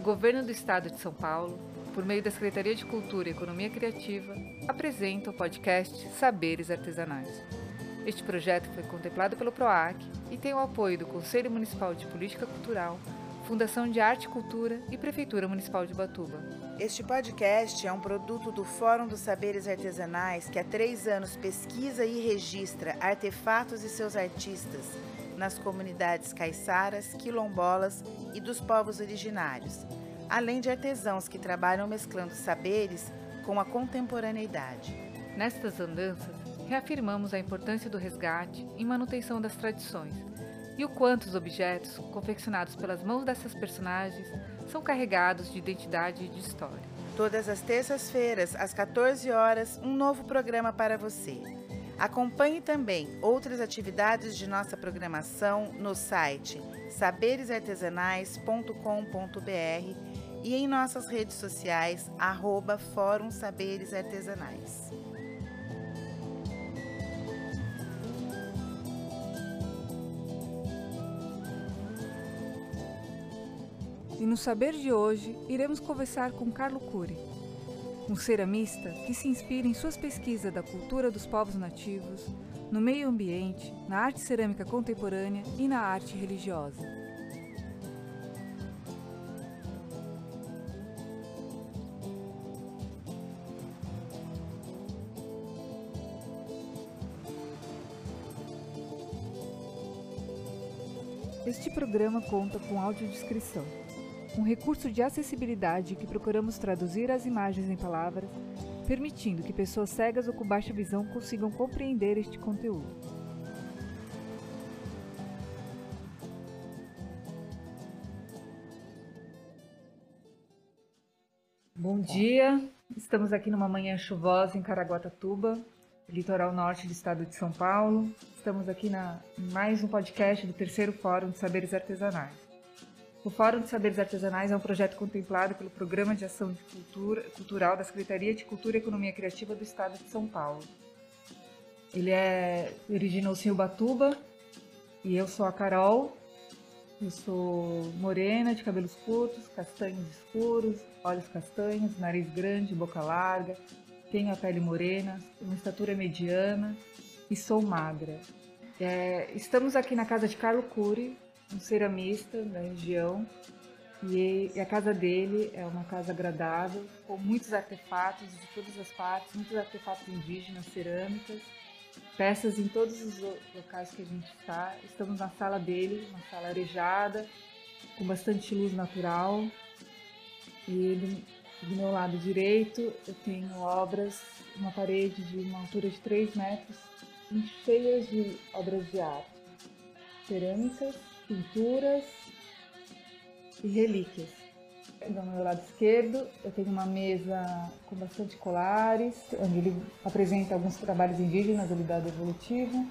o Governo do Estado de São Paulo, por meio da Secretaria de Cultura e Economia Criativa, apresenta o podcast Saberes Artesanais. Este projeto foi contemplado pelo PROAC e tem o apoio do Conselho Municipal de Política Cultural, Fundação de Arte e Cultura e Prefeitura Municipal de Batuba. Este podcast é um produto do Fórum dos Saberes Artesanais que há três anos pesquisa e registra artefatos e seus artistas nas comunidades caiçaras, quilombolas e dos povos originários, além de artesãos que trabalham mesclando saberes com a contemporaneidade. Nestas andanças, reafirmamos a importância do resgate e manutenção das tradições e o quanto os objetos, confeccionados pelas mãos dessas personagens, são carregados de identidade e de história. Todas as terças-feiras, às 14 horas, um novo programa para você. Acompanhe também outras atividades de nossa programação no site saberesartesanais.com.br e em nossas redes sociais, arroba Fórum Saberes Artesanais. E no Saber de hoje, iremos conversar com Carlo Cury, um ceramista que se inspira em suas pesquisas da cultura dos povos nativos, no meio ambiente, na arte cerâmica contemporânea e na arte religiosa. Este programa conta com audiodescrição um recurso de acessibilidade que procuramos traduzir as imagens em palavras, permitindo que pessoas cegas ou com baixa visão consigam compreender este conteúdo. Bom dia, estamos aqui numa manhã chuvosa em Caraguatatuba, litoral norte do estado de São Paulo. Estamos aqui na, em mais um podcast do terceiro Fórum de Saberes Artesanais. O Fórum de Saberes Artesanais é um projeto contemplado pelo Programa de Ação de Cultura, Cultural da Secretaria de Cultura e Economia Criativa do Estado de São Paulo. Ele é originou-se em Ubatuba e eu sou a Carol. Eu sou morena, de cabelos curtos, castanhos escuros, olhos castanhos, nariz grande, boca larga, tenho a pele morena, uma estatura mediana e sou magra. É, estamos aqui na casa de Carlo Cury, um ceramista da região e, a casa dele é uma casa agradável, com muitos artefatos de todas as partes, muitos artefatos indígenas, cerâmicas, peças em todos os locais que a gente está. Estamos na sala dele, uma sala arejada, com bastante luz natural. E do, do meu lado direito eu tenho obras, uma parede de uma altura de 3 metros, cheias de obras de arte, cerâmicas pinturas e relíquias. Do meu lado esquerdo, eu tenho uma mesa com bastante colares, onde ele apresenta alguns trabalhos indígenas, ele dado evolutivo,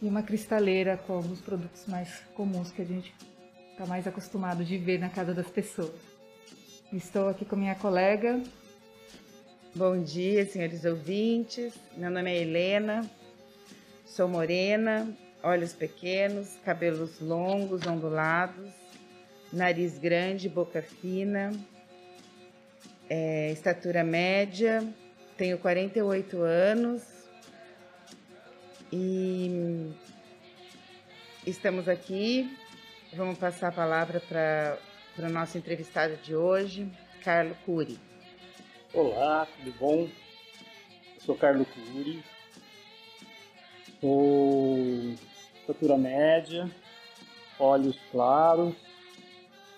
e uma cristaleira com alguns produtos mais comuns que a gente está mais acostumado de ver na casa das pessoas. Estou aqui com minha colega. Bom dia, senhores ouvintes. Meu nome é Helena, sou morena, olhos pequenos, cabelos longos, ondulados, nariz grande, boca fina, é, estatura média, tenho 48 anos e estamos aqui. Vamos passar a palavra para o nosso entrevistado de hoje, Carlo Cury. Olá, tudo bom? Eu sou Carlo Cury, sou estatura média, olhos claros,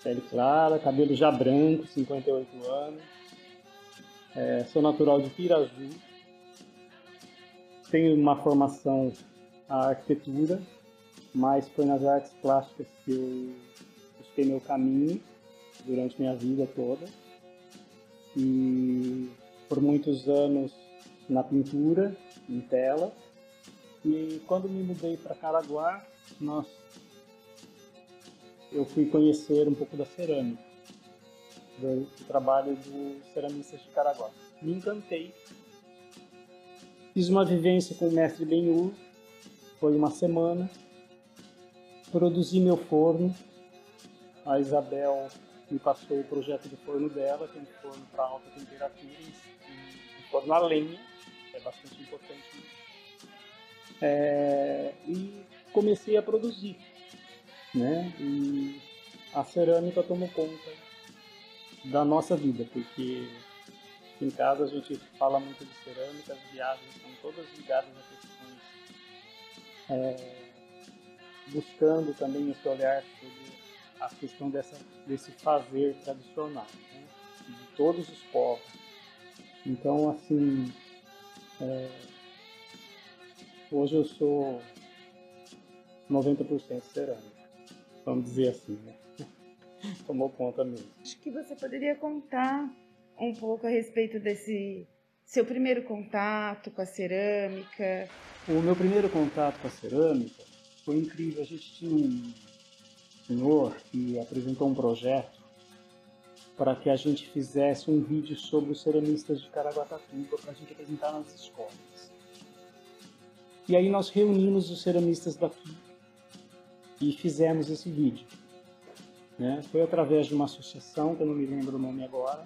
pele clara, cabelo já branco, 58 anos. É, sou natural de Piraju. Tenho uma formação na arquitetura, mas foi nas artes plásticas que eu busquei meu caminho durante minha vida toda. E por muitos anos na pintura, em tela, e quando me mudei para Caraguá, nós, eu fui conhecer um pouco da cerâmica, do, do trabalho dos ceramistas de Caraguá. Me encantei. Fiz uma vivência com o mestre Benhur, foi uma semana. Produzi meu forno. A Isabel me passou o projeto do forno dela, que é um forno para alta temperatura, um forno a lenha, é bastante importante. É, e comecei a produzir, né? E a cerâmica tomou conta da nossa vida, porque em casa a gente fala muito de cerâmica, as viagens são todas ligadas a questões é, buscando também esse olhar sobre a questão dessa, desse fazer tradicional, né? de todos os povos. Então, assim, é, hoje eu sou 90% cerâmica, vamos dizer assim, né? Tomou conta mesmo. Acho que você poderia contar um pouco a respeito desse seu primeiro contato com a cerâmica. O meu primeiro contato com a cerâmica foi incrível. A gente tinha um senhor que apresentou um projeto para que a gente fizesse um vídeo sobre os ceramistas de Caraguatatuba para a gente apresentar nas escolas. E aí nós reunimos os ceramistas daqui e fizemos esse vídeo. Né? Foi através de uma associação, que eu não me lembro o nome agora.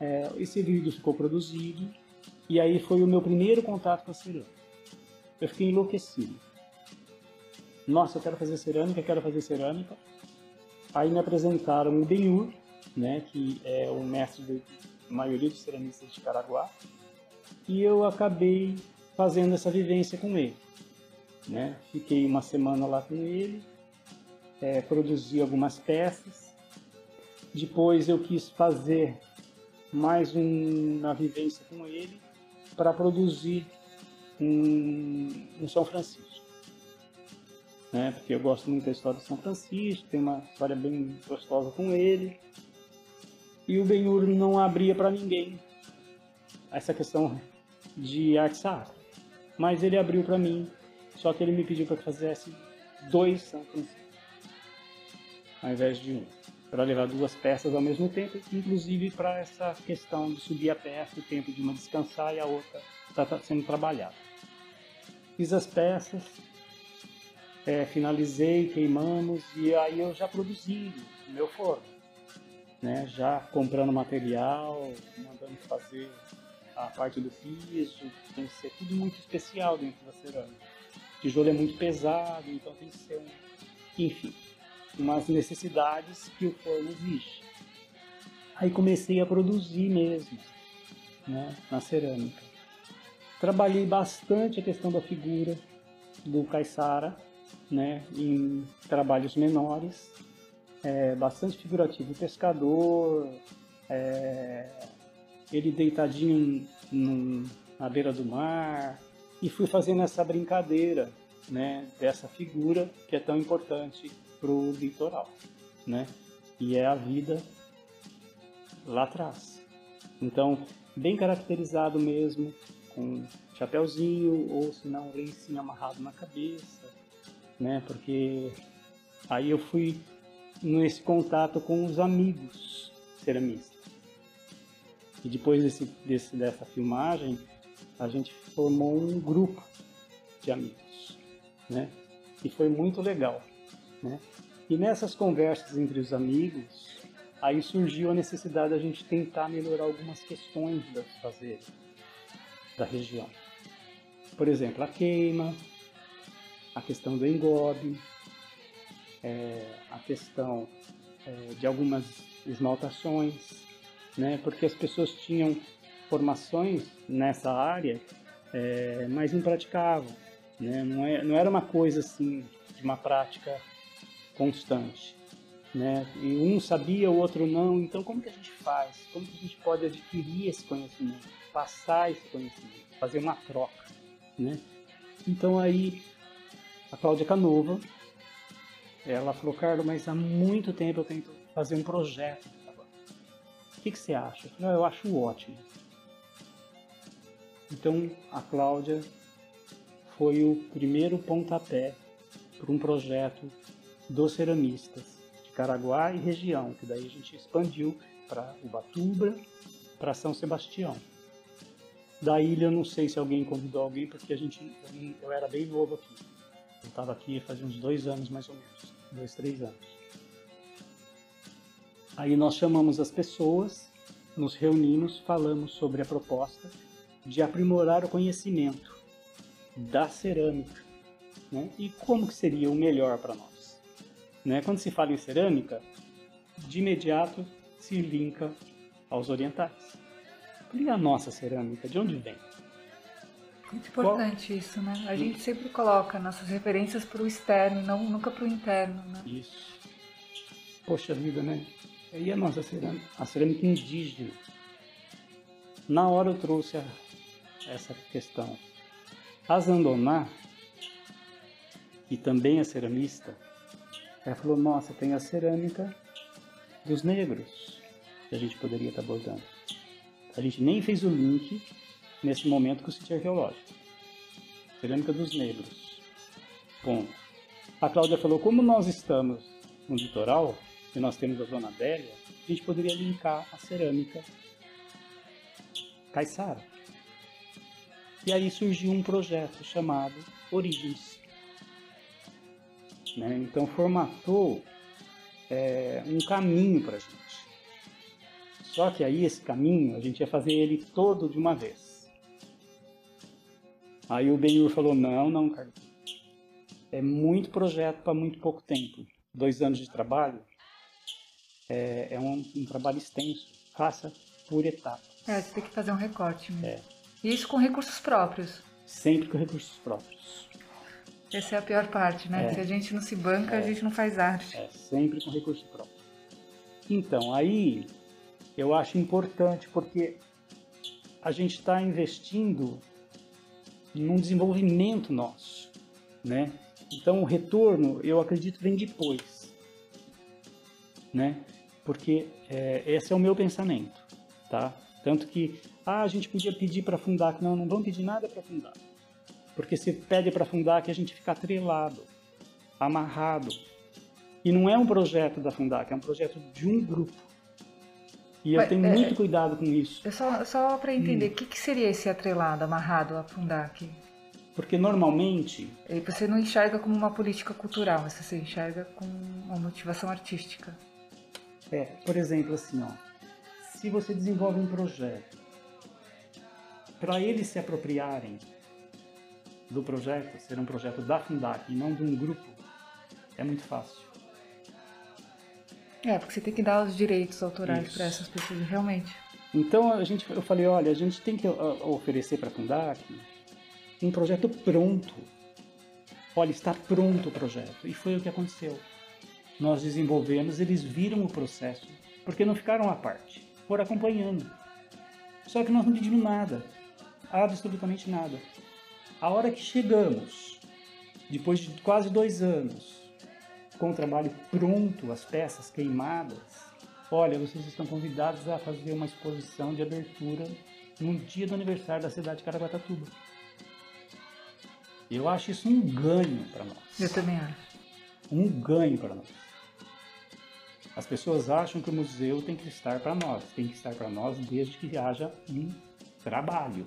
É, esse vídeo ficou produzido e aí foi o meu primeiro contato com a cerâmica. Eu fiquei enlouquecido nossa, eu quero fazer cerâmica, quero fazer cerâmica. Aí me apresentaram o Benhur, né, que é o mestre da maioria dos ceramistas de Caraguá, e eu acabei fazendo essa vivência com ele. Né? Fiquei uma semana lá com ele, é, produzi algumas peças. Depois eu quis fazer mais um, uma vivência com ele para produzir um, um São Francisco né? Porque eu gosto muito da história de São Francisco, tem uma história bem gostosa com ele. E o Benhur não abria para ninguém essa questão de arte sacra. Mas ele abriu para mim, só que ele me pediu para que fizesse dois São Francisco, ao invés de um, para levar duas peças ao mesmo tempo, inclusive para essa questão de subir a peça, o tempo de uma descansar e a outra está sendo trabalhada. Fiz as peças, é, finalizei, queimamos e aí eu já produzi o meu forno, né? Já comprando material, mandando fazer a parte do piso, tem que ser tudo muito especial dentro da cerâmica. O tijolo é muito pesado, então tem que ser um, enfim, umas necessidades que o forno exige. Aí comecei a produzir mesmo, né, na cerâmica. Trabalhei bastante a questão da figura do caiçara, né, em trabalhos menores, é, bastante figurativo. Pescador, é, ele deitadinho num, na beira do mar, e fui fazendo essa brincadeira né, dessa figura que é tão importante para o litoral, né? E é a vida lá atrás. Então, bem caracterizado mesmo, com chapéuzinho ou se não lencinho amarrado na cabeça, né? Porque aí eu fui nesse contato com os amigos ceramistas. E depois desse, desse, dessa filmagem, a gente formou um grupo de amigos, né? E foi muito legal, né? E nessas conversas entre os amigos, aí surgiu a necessidade da gente tentar melhorar algumas questões das fazeres da região. Por exemplo, a queima, a questão do engobe, é, a questão é, de algumas esmaltações, né? porque as pessoas tinham formações nessa área, é, mas não praticavam. Né? Não, é, não era uma coisa assim, de uma prática constante. Né? E um sabia, o outro não. Então, como que a gente faz? Como que a gente pode adquirir esse conhecimento, passar esse conhecimento, fazer uma troca, né? Então aí a Cláudia Canova, ela falou, Carlos, mas há muito tempo eu tento fazer um projeto. O que, que você acha? Eu falei, ah, eu acho ótimo. Então a Cláudia foi o primeiro pontapé para um projeto dos ceramistas de Caraguá e região, que daí a gente expandiu para Ubatuba, para São Sebastião. Da ilha, eu não sei se alguém convidou alguém, porque a gente, eu era bem novo aqui. Estava aqui fazia uns dois anos mais ou menos, dois, três anos. Aí nós chamamos as pessoas, nos reunimos, falamos sobre a proposta de aprimorar o conhecimento da cerâmica né? e como que seria o melhor para nós. Né? Quando se fala em cerâmica, de imediato se linka aos orientais. E a nossa cerâmica, de onde vem? Muito importante isso, né? A gente sempre coloca nossas referências para o externo, não, nunca para o interno, né? Isso. Poxa vida, né? E a nossa cerâmica, a cerâmica indígena. Na hora eu trouxe a, essa questão. A Zandoná, que também é ceramista, ela falou, nossa, tem a cerâmica dos negros que a gente poderia estar abordando. A gente nem fez o link nesse momento com o sítio arqueológico. Cerâmica dos negros. Ponto. A Cláudia falou, como nós estamos no litoral, e nós temos a Zona Adélia, a gente poderia linkar a cerâmica caiçara. E aí surgiu um projeto chamado Origens. Né? Então formatou é, um caminho para a gente. Só que aí esse caminho a gente ia fazer ele todo de uma vez. Aí o Benhur falou: não, não, Carlos. É muito projeto para muito pouco tempo. Dois anos de trabalho é, é um, um, trabalho extenso. Faça por etapas. É, você tem que fazer um recorte mesmo. É. E isso com recursos próprios. Sempre com recursos próprios. Essa é a pior parte, né? É. Se a gente não se banca, é. a gente não faz arte. É, sempre com recurso próprio. Então, aí eu acho importante porque a gente está investindo num desenvolvimento nosso, né? Então, o retorno, eu acredito, vem depois, né? Porque é, esse é o meu pensamento, tá? Tanto que, ah, a gente podia pedir para fundar, não, não vamos pedir nada para fundar. Porque se pede para fundar que a gente fica atrelado, amarrado. E não é um projeto da Fundac, é um projeto de um grupo. E eu Mas, tenho é, muito cuidado com isso. É só, só para entender, o hum. que, que, seria esse atrelado, amarrado à Fundac? Porque normalmente. Você não enxerga como uma política cultural, você enxerga como uma motivação artística. É, por exemplo, assim, ó, se você desenvolve um projeto, para eles se apropriarem do projeto ser um projeto da Fundac e não de um grupo, é muito fácil. É, porque você tem que dar os direitos autorais para essas pessoas, realmente. Então a gente, eu falei, olha, a gente tem que oferecer para a Fundac um projeto pronto. Olha, está pronto o projeto. E foi o que aconteceu. Nós desenvolvemos, eles viram o processo, porque não ficaram à parte, foram acompanhando. Só que nós não pedimos nada, absolutamente nada. A hora que chegamos, depois de quase dois anos, com o trabalho pronto, as peças queimadas, olha, vocês estão convidados a fazer uma exposição de abertura no dia do aniversário da cidade de Caraguatatuba. Eu acho isso um ganho para nós. Eu também acho. Um ganho para nós. As pessoas acham que o museu tem que estar para nós, tem que estar para nós desde que haja um trabalho,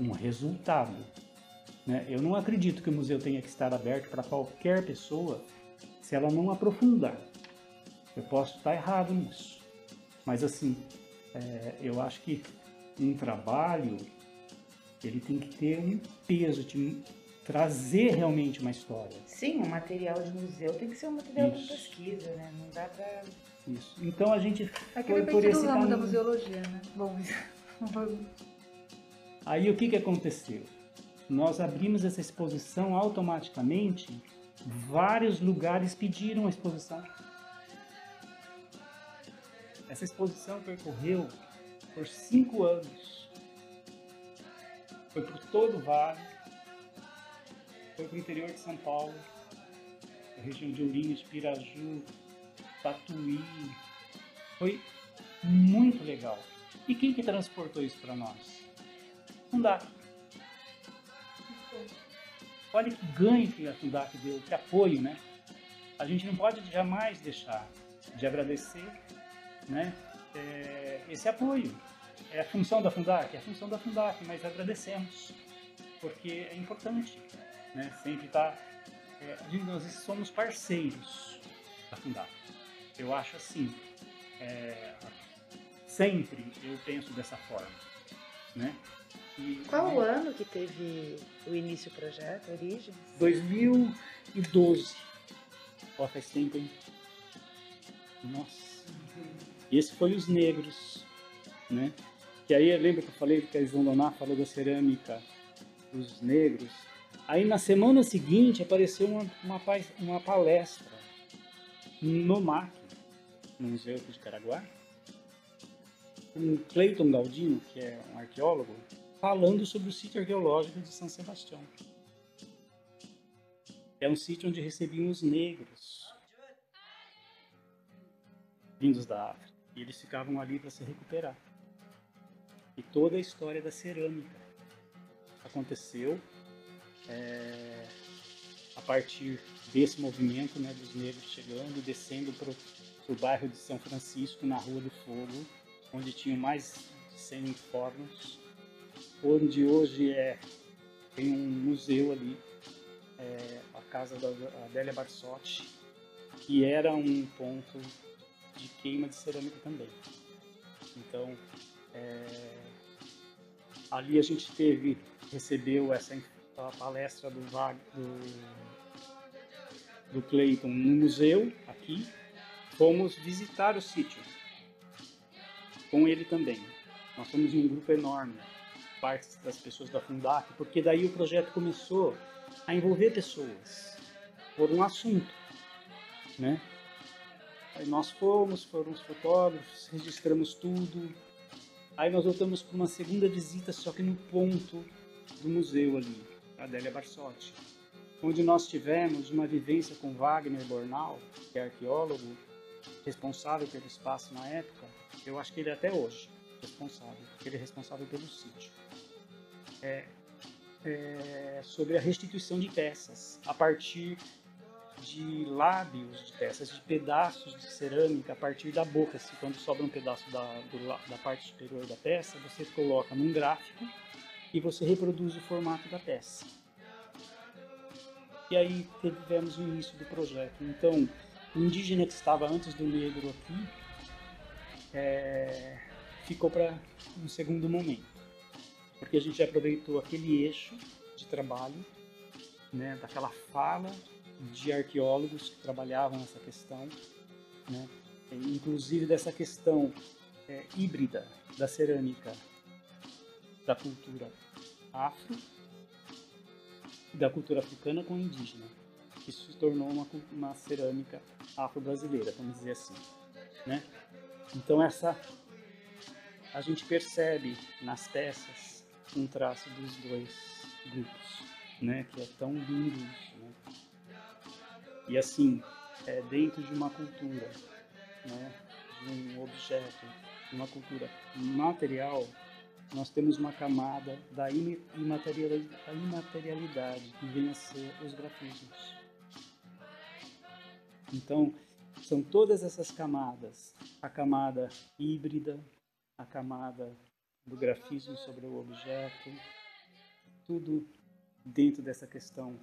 um resultado. Né? Eu não acredito que o museu tenha que estar aberto para qualquer pessoa se ela não aprofundar. Eu posso estar errado nisso, mas assim, é, eu acho que um trabalho ele tem que ter um peso, de trazer realmente uma história. Sim, um material de museu tem que ser um material Isso. de pesquisa, né? Não dá para isso. Então a gente é que foi por esse ramo da museologia, né? Bom, aí o que que aconteceu? nós abrimos essa exposição automaticamente, vários lugares pediram a exposição. Essa exposição percorreu por cinco anos. Foi por todo o vale, foi para o interior de São Paulo, a região de Ourinhos, Piraju, Tatuí. Foi muito legal. E quem que transportou isso para nós? Não dá. Olha que ganho que a Fundac deu, que apoio, né? A gente não pode jamais deixar de agradecer né, é, esse apoio. É a função da Fundac, é a função da Fundac, mas agradecemos, porque é importante, né? Sempre tá, é, nós somos parceiros da Fundac. Eu acho assim, é, sempre eu penso dessa forma, né? E, Qual o ano que teve o início do projeto, a origem? 2012. Ó, faz tempo, hein? Nossa. Esse foi os negros, né? Que aí, lembra que eu falei que a João Doná falou da cerâmica dos negros? Aí na semana seguinte apareceu uma, uma, uma palestra no MAC, no Museu de Caraguá, com Cleiton Galdino, que é um arqueólogo, falando sobre o sítio arqueológico de São Sebastião. É um sítio onde recebiam os negros vindos da África. E eles ficavam ali para se recuperar. E toda a história da cerâmica aconteceu é, a partir desse movimento né, dos negros chegando, descendo para o bairro de São Francisco, na Rua do Fogo, onde tinham mais de 100 fornos, onde hoje é tem um museu ali, é, a casa da Adélia Barsotti, que era um ponto de queima de cerâmica também. Então, é, ali a gente teve, recebeu essa palestra do, do, do Clayton no museu aqui, fomos visitar o sítio com ele também. Nós somos um grupo enorme, parte das pessoas da Fundac, porque daí o projeto começou a envolver pessoas por um assunto, né? Aí nós fomos, foram os fotógrafos, registramos tudo. Aí nós voltamos para uma segunda visita, só que no ponto do museu ali, Adélia Barsotti, onde nós tivemos uma vivência com Wagner Bornal, que é arqueólogo, responsável pelo espaço na época, eu acho que ele é até hoje responsável, porque ele é responsável pelo sítio. É, é, sobre a restituição de peças a partir de lábios de peças, de pedaços de cerâmica a partir da boca. Se quando sobra um pedaço da, do, da parte superior da peça, você coloca num gráfico e você reproduz o formato da peça. E aí tivemos o início do projeto. Então, o indígena que estava antes do negro aqui é, ficou para um segundo momento, porque a gente aproveitou aquele eixo de trabalho, né, daquela fala de arqueólogos que trabalhavam essa questão, né, inclusive dessa questão é, híbrida da cerâmica da cultura afro e da cultura africana com indígena. Isso se tornou uma, uma cerâmica afro-brasileira, vamos dizer assim. Né? Então essa a gente percebe nas peças um traço dos dois grupos, né? Que é tão lindo isso, né? E assim, é dentro de uma cultura, né? De um objeto, de uma cultura material, nós temos uma camada da imaterialidade, que vem a ser os grafismos. Então, são todas essas camadas. A camada híbrida, a camada do grafismo sobre o objeto, tudo dentro dessa questão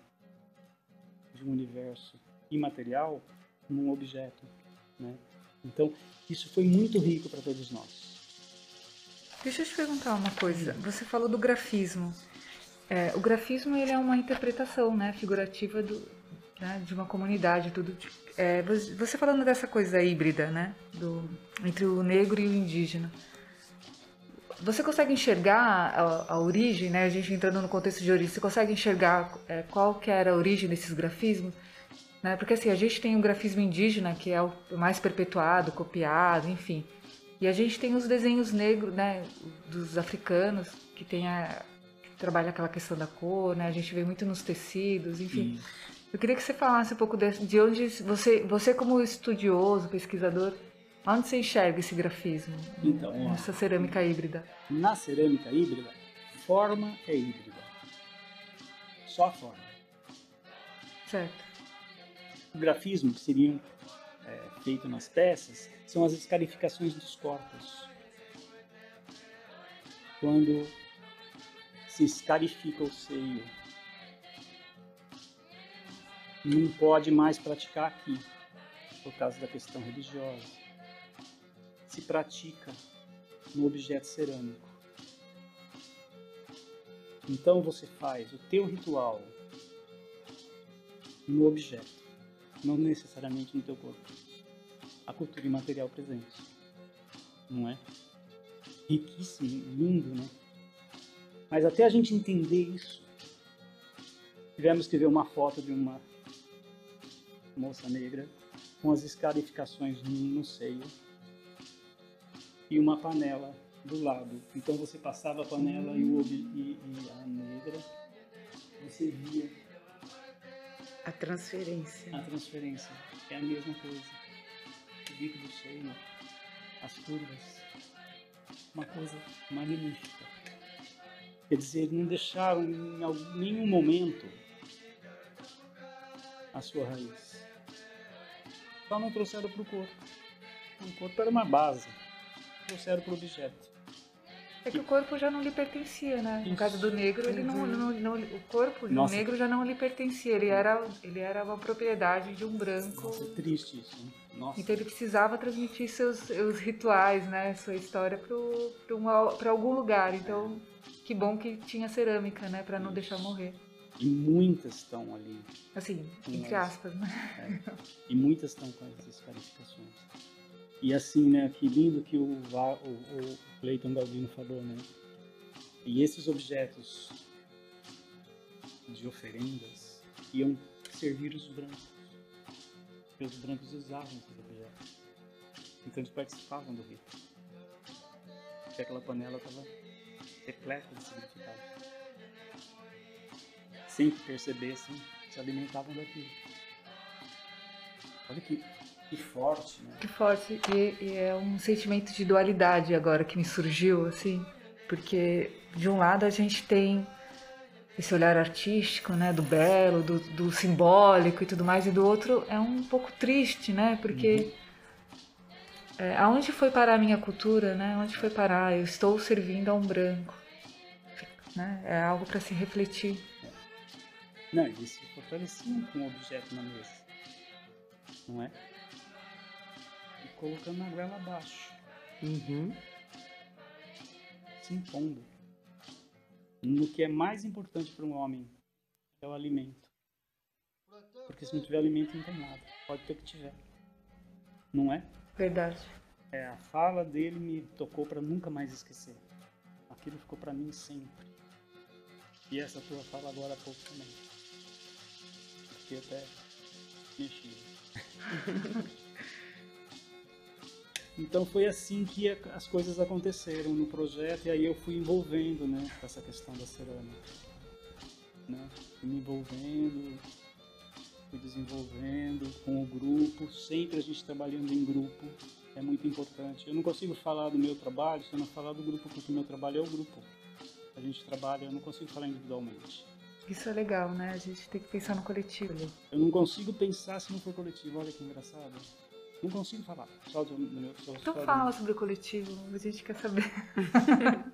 de um universo imaterial num objeto, né? Então, isso foi muito rico para todos nós. Deixa eu te perguntar uma coisa. Você falou do grafismo. É, o grafismo ele é uma interpretação, né, figurativa do, né, de uma comunidade, tudo. É, você falando dessa coisa híbrida, né, do, entre o negro e o indígena. Você consegue enxergar a, a, origem, né? A gente entrando no contexto de origem, você consegue enxergar é, qual que era a origem desses grafismos? Né? Porque assim, a gente tem o grafismo indígena, que é o mais perpetuado, copiado, enfim. E a gente tem os desenhos negros, né, dos africanos, que tem a que trabalha aquela questão da cor, né? A gente vê muito nos tecidos, enfim. Eu queria que você falasse um pouco de, de onde você, você como estudioso, pesquisador, onde você enxerga esse grafismo? Então, essa cerâmica híbrida. Na cerâmica híbrida, forma é híbrida. Só a forma. Certo. O grafismo que seriam é, feito nas peças são as escarificações dos corpos. Quando se escarifica o seio não pode mais praticar aqui, por causa da questão religiosa. Se pratica no objeto cerâmico. Então você faz o teu ritual no objeto, não necessariamente no teu corpo. A cultura imaterial presente, não é? Riquíssimo, lindo, né? Mas até a gente entender isso, tivemos que ver uma foto de uma moça negra com as escarificações no seio e uma panela do lado. Então você passava a panela e, o, e, e a negra, você via a transferência. A transferência é a mesma coisa. O bico do seio, as curvas, uma coisa magnífica. Quer dizer, não deixaram em nenhum momento a sua raiz. Só não trouxeram para o corpo. O corpo era uma base. Trouxeram para o objeto. É que o corpo já não lhe pertencia, né? No caso do negro, ele não, não, não o corpo do negro já não lhe pertencia. Ele era, ele era uma propriedade de um branco. Nossa, é triste isso. Nossa. Então ele precisava transmitir seus, seus rituais, né? Sua história para algum lugar. Então, que bom que tinha cerâmica, né? Para não deixar morrer. E muitas estão ali. Assim, entre as, aspas, né? É. E muitas estão com essas qualificações. E assim, né? Que lindo que o, o, o Galdino falou, né? E esses objetos de oferendas iam servir os brancos. Porque os brancos usavam esses objetos. Então eles participavam do rito. Porque aquela panela estava repleta de significado. Sem que percebessem, se alimentavam daquilo. Olha que que forte, né? Que forte. E, e, é um sentimento de dualidade agora que me surgiu, assim. Porque, de um lado, a gente tem esse olhar artístico, né? Do belo, do, do simbólico e tudo mais. E do outro é um pouco triste, né? Porque... Uhum. É, aonde foi parar a minha cultura, né? Onde foi parar? Eu estou servindo a um branco. Né? É algo para se refletir. Não, eles se fortaleciam com o objeto na mesa. Não é? Colocando a goela abaixo. Uhum. Se impondo. No que é mais importante para um homem é o alimento. Porque se não tiver alimento, não tem nada. Pode ter que tiver. Não é? Verdade. É, a fala dele me tocou para nunca mais esquecer. Aquilo ficou para mim sempre. E essa tua fala agora há pouco também. Fiquei até mexi. Então foi assim que as coisas aconteceram no projeto e aí eu fui envolvendo, né, com essa questão da cerâmica, né, fui me envolvendo, fui desenvolvendo com o grupo, sempre a gente trabalhando em grupo, é muito importante. Eu não consigo falar do meu trabalho se eu não falar do grupo, porque o meu trabalho é o grupo. A gente trabalha, eu não consigo falar individualmente. Isso é legal, né? A gente tem que pensar no coletivo. Eu não consigo pensar se não for coletivo. Olha que engraçado. Não consigo falar. Só do, do meu, só, então só fala do... sobre o coletivo, a gente quer saber.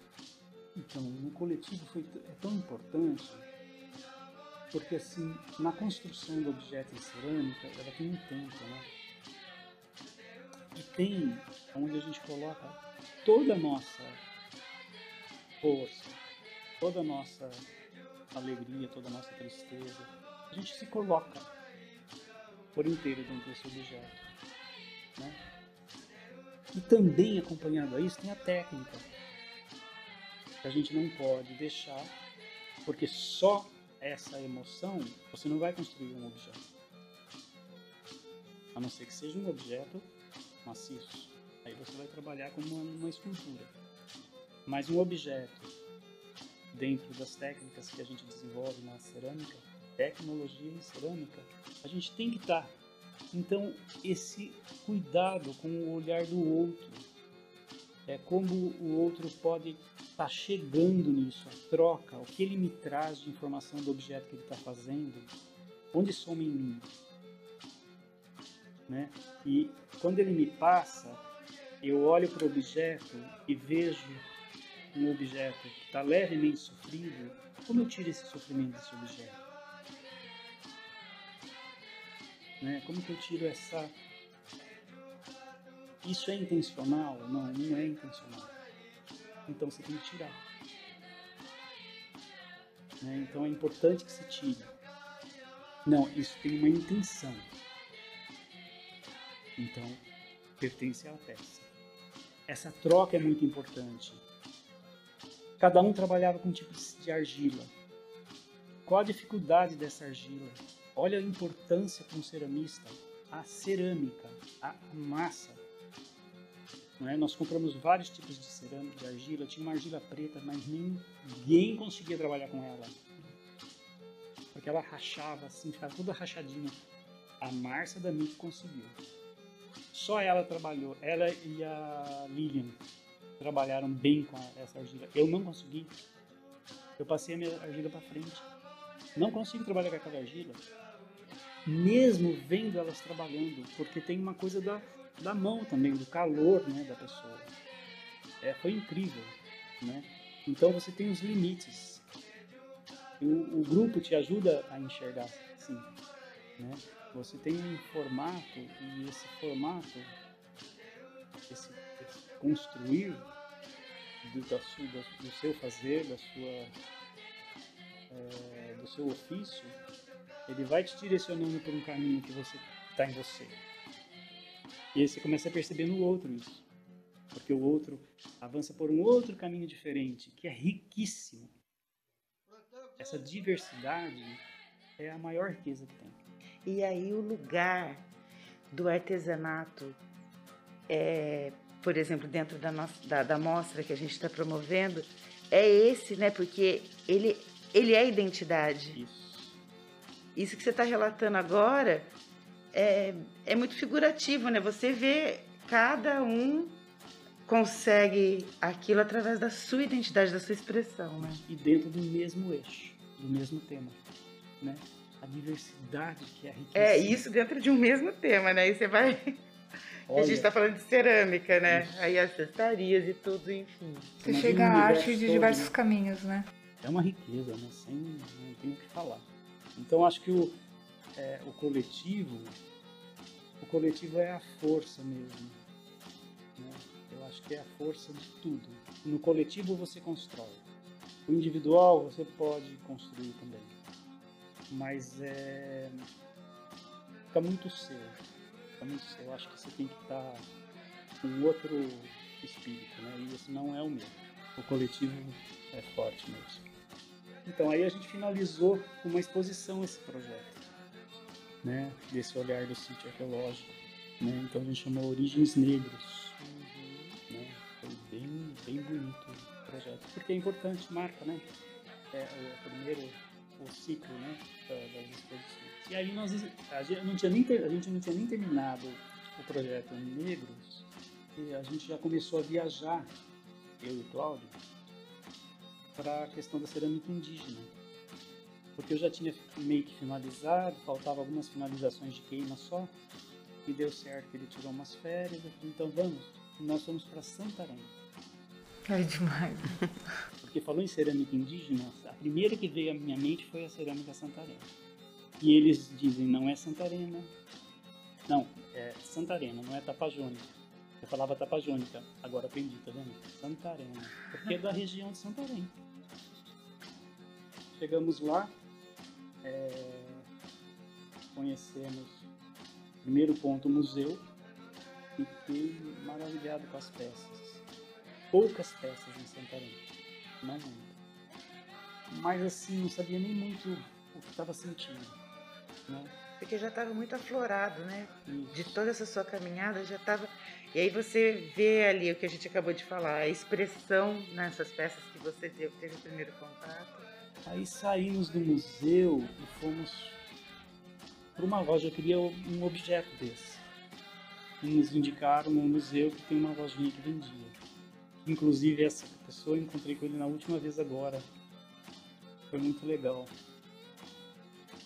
então, no coletivo foi, é tão importante porque assim, na construção do objeto em cerâmica, ela tem um tempo, né? E tem onde a gente coloca toda a nossa força, toda a nossa alegria, toda a nossa tristeza. A gente se coloca por inteiro dentro desse objeto. Né? E também acompanhado a isso tem a técnica, que a gente não pode deixar, porque só essa emoção você não vai construir um objeto. A não ser que seja um objeto maciço. Aí você vai trabalhar como uma, uma escultura. Mas um objeto, dentro das técnicas que a gente desenvolve na cerâmica, tecnologia em cerâmica, a gente tem que estar então, esse cuidado com o olhar do outro, é como o outro pode estar tá chegando nisso, a troca, o que ele me traz de informação do objeto que ele está fazendo, onde soma em mim. Né? E quando ele me passa, eu olho para o objeto e vejo um objeto que está levemente sofrido, como eu tiro esse sofrimento desse objeto? Né? Como que eu tiro essa Isso é intencional? Não, não é intencional. Então você tem que tirar. Né? Então é importante que se tire. Não, isso tem uma intenção. Então pertence à peça. Essa troca é muito importante. Cada um trabalhava com um tipo de argila. Qual a dificuldade dessa argila? Olha a importância para um ceramista, a cerâmica, a massa. É? Nós compramos vários tipos de cerâmica, de argila. Tinha uma argila preta, mas ninguém conseguia trabalhar com ela. Porque ela rachava assim, ficava toda rachadinha. A Márcia da MIC conseguiu. Só ela trabalhou, ela e a Lilian trabalharam bem com essa argila. Eu não consegui. Eu passei a minha argila para frente. Não consigo trabalhar com aquela argila. Mesmo vendo elas trabalhando, porque tem uma coisa da, da mão também, do calor né, da pessoa. É, foi incrível. Né? Então você tem os limites. O, o grupo te ajuda a enxergar assim. Né? Você tem um formato e esse formato, esse, esse construir do, da sua, do seu fazer, da sua, é, do seu ofício, ele vai te direcionando por um caminho que você está em você. E aí você começa a perceber no outro isso. Porque o outro avança por um outro caminho diferente, que é riquíssimo. Essa diversidade é a maior riqueza que tem. E aí o lugar do artesanato, é, por exemplo, dentro da, nossa, da, da mostra que a gente está promovendo, é esse, né? Porque ele, ele é identidade. Isso. Isso que você está relatando agora é, é muito figurativo, né? Você vê cada um consegue aquilo através da sua identidade, da sua expressão, né? E dentro do mesmo eixo, do mesmo tema, né? a diversidade que é a riqueza. É, isso dentro de um mesmo tema, né? E você vai. Olha, a gente está falando de cerâmica, né? Isso. Aí as cestarias e tudo, enfim. Você chega à arte de diversos caminhos, né? É uma riqueza, né? Sem, não tem o que falar. Então acho que o, é, o coletivo, o coletivo é a força mesmo. Né? Eu acho que é a força de tudo. No coletivo você constrói. O individual você pode construir também mas é, fica muito seu. Fica muito seu. Eu acho que você tem que estar com outro espírito, né? E esse não é o meu. O coletivo é forte mesmo. Então aí a gente finalizou com uma exposição esse projeto, né? Desse olhar do sítio arqueológico, né? Então a gente chamou Origens Negros, uhum. né? Foi bem, bem bonito o projeto, porque é importante, marca, né? É o primeiro o ciclo né, das exposições. E aí nós, a, gente não tinha nem, a gente não tinha nem terminado o projeto Negros e a gente já começou a viajar, eu e o Cláudio, para a questão da cerâmica indígena. Porque eu já tinha meio que finalizado, faltava algumas finalizações de queima só, e deu certo que ele tirou umas férias, então vamos, nós fomos para Santarém. É demais. Porque falou em cerâmica indígena, a primeira que veio à minha mente foi a cerâmica santarena. E eles dizem, não é santarena. Não, é santarena, não é tapajônica. Eu falava tapajônica, agora aprendi, tá vendo? Santarena. Porque é da região de Santarém. Chegamos lá, é, conhecemos, primeiro ponto, o museu, e fiquei maravilhado com as peças poucas peças em Santarém, não muito. Mas assim, não sabia nem muito o que estava sentindo. Né? Porque já estava muito aflorado, né? Isso. De toda essa sua caminhada já estava. E aí você vê ali o que a gente acabou de falar, a expressão nessas peças que você teve, teve o primeiro contato. Aí saímos do museu e fomos para uma loja. Eu queria um objeto desse. E nos indicaram no museu que tem uma lojinha que vendia. Inclusive, essa pessoa eu encontrei com ele na última vez agora. Foi muito legal.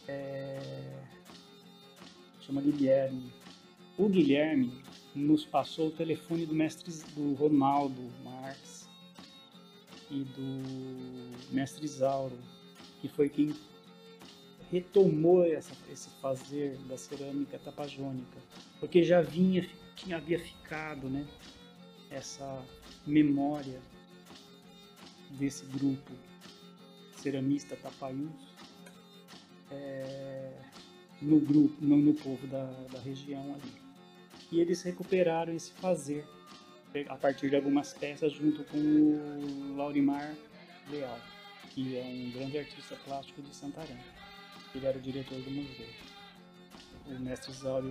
É... Chama Guilherme. O Guilherme nos passou o telefone do mestre do Ronaldo Marx e do mestre Isauro, que foi quem retomou essa, esse fazer da cerâmica tapajônica, porque já vinha, tinha, havia ficado né, essa memória desse grupo ceramista tapaiús é, no grupo, no, no povo da, da região ali. E eles recuperaram esse fazer a partir de algumas peças junto com o Laurimar Leal, que é um grande artista plástico de Santarém. Ele era o diretor do museu. O mestre Zauri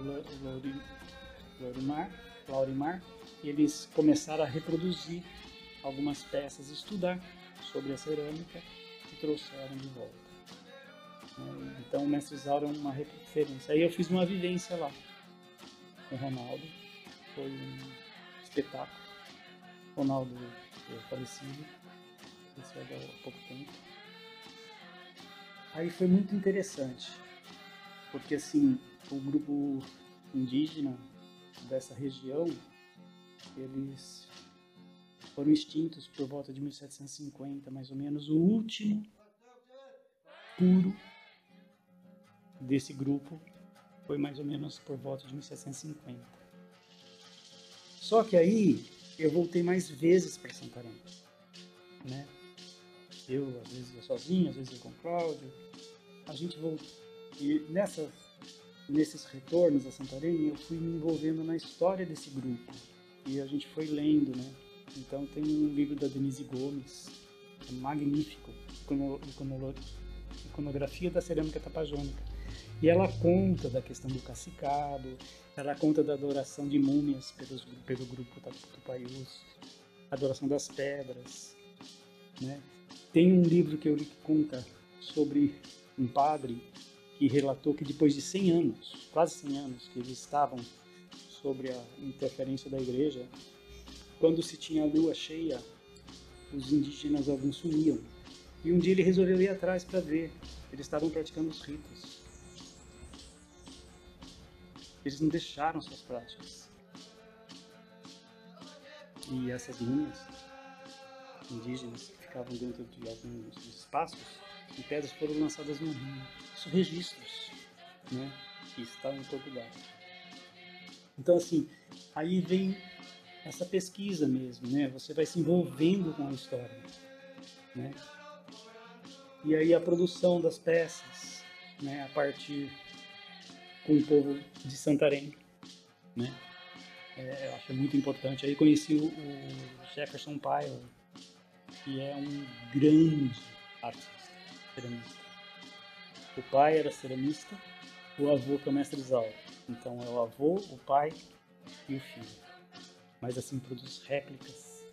Laurimar, Laurimar, eles começaram a reproduzir algumas peças, estudar sobre a cerâmica e trouxeram de volta. Então o mestre Zauri é uma referência. Aí eu fiz uma vivência lá com o Ronaldo, foi um espetáculo. Ronaldo é falecido, faleceu há pouco tempo. Aí foi muito interessante, porque assim, o grupo indígena dessa região, eles foram extintos por volta de 1750, mais ou menos, o último puro desse grupo foi mais ou menos por volta de 1750. Só que aí eu voltei mais vezes para Santarém, né? Eu, às vezes, eu sozinho, às vezes eu com o Cláudio. A gente voltou. E nessa, nesses retornos a Santarém, eu fui me envolvendo na história desse grupo. E a gente foi lendo, né? Então tem um livro da Denise Gomes, é magnífico, Iconografia da Cerâmica Tapajônica. E ela conta da questão do cacicado, ela conta da adoração de múmias pelo grupo Tupaiús, adoração das pedras, né? Tem um livro que eu li que conta sobre um padre que relatou que depois de 100 anos, quase 100 anos, que eles estavam sobre a interferência da igreja, quando se tinha a lua cheia, os indígenas alguns sumiam. E um dia ele resolveu ir atrás para ver. Eles estavam praticando os ritos. Eles não deixaram suas práticas. E essas múmias indígenas que ficavam dentro de alguns espaços e pedras foram lançadas no rio. Isso registros, né? Que estão em todo lugar. Então assim, aí vem essa pesquisa mesmo, né? Você vai se envolvendo com a história, né? E aí a produção das peças, né? A partir com o povo de Santarém, né? É, eu acho muito importante. Aí conheci o, o Jefferson Pyle, que é um grande artista, ceramista. O pai era ceramista, o avô que é o mestre Zauro. Então é o avô, o pai e o filho mas assim produz réplicas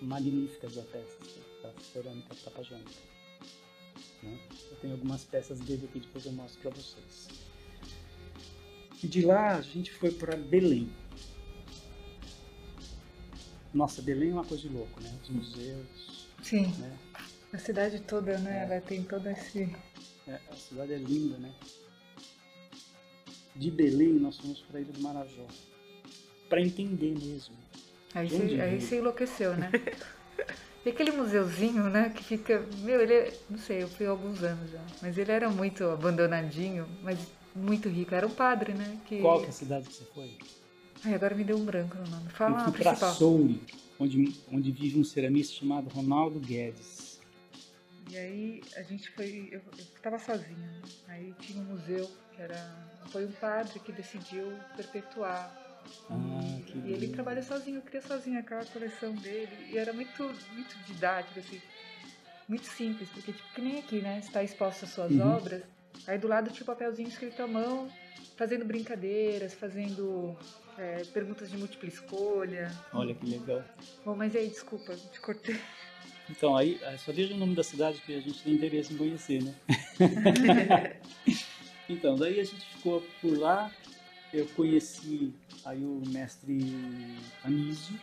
magníficas da peça, da cerâmica tapajônica. Né? Eu tenho algumas peças dele aqui, depois eu mostro para vocês. E de lá a gente foi para Belém. Nossa, Belém é uma coisa de louco, né? Os museus. Sim. Né? A cidade toda, né? É. Ela tem todo esse. É, a cidade é linda, né? De Belém nós fomos para a Ilha do Marajó. Para entender mesmo Aí você, aí você enlouqueceu, né? E aquele museuzinho, né, que fica. Meu, ele é, Não sei, eu fui há alguns anos já. Mas ele era muito abandonadinho, mas muito rico. Era um padre, né? Que... Qual que é a cidade que você foi? Ai, agora me deu um branco no nome. Fala eu fui pra Soule, onde, onde vive um ceramista chamado Ronaldo Guedes. E aí a gente foi. Eu, eu tava sozinha. Aí tinha um museu que era. Foi um padre que decidiu perpetuar ah, e ele trabalha sozinho, cria sozinho aquela coleção dele. E era muito, muito didático, assim, muito simples, porque tipo, que nem aqui, né? Está exposto as suas uhum. obras. Aí do lado tinha o papelzinho escrito à mão, fazendo brincadeiras, fazendo é, perguntas de múltipla escolha. Olha que legal. Bom, mas aí, desculpa, te cortei. Então, aí, só veja o nome da cidade que a gente tem interesse em conhecer, né? então, daí a gente ficou por lá, eu conheci aí o mestre Anísio,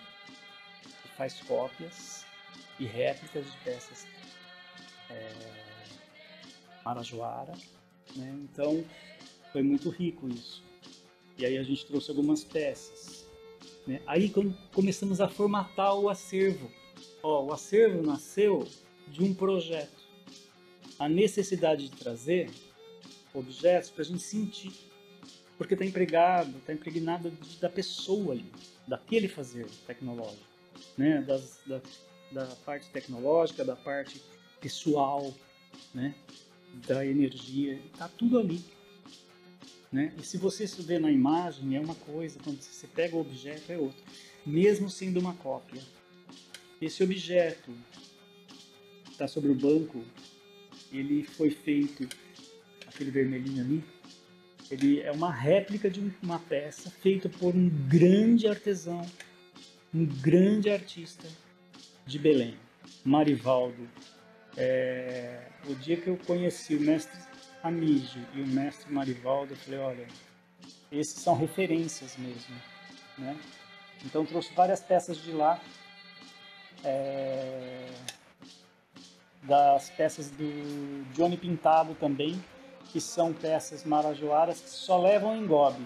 que faz cópias e réplicas de peças é, marajoara, né? Então foi muito rico isso. E aí a gente trouxe algumas peças. Né? Aí começamos a formatar o acervo. Ó, o acervo nasceu de um projeto. A necessidade de trazer objetos para a gente sentir. Porque está empregado, está impregnado da pessoa ali, daquele fazer tecnológico, né? Das, da, da parte tecnológica, da parte pessoal, né? Da energia, está tudo ali. Né? E se você vê na imagem, é uma coisa, quando você pega o objeto, é outra. Mesmo sendo uma cópia. Esse objeto está sobre o banco, ele foi feito, aquele vermelhinho ali, ele é uma réplica de uma peça feita por um grande artesão, um grande artista de Belém, Marivaldo. É, o dia que eu conheci o mestre Amígio e o mestre Marivaldo, eu falei, olha, esses são referências mesmo, né? Então trouxe várias peças de lá, é, das peças do Johnny Pintado também, que são peças marajoaras que só levam engobe.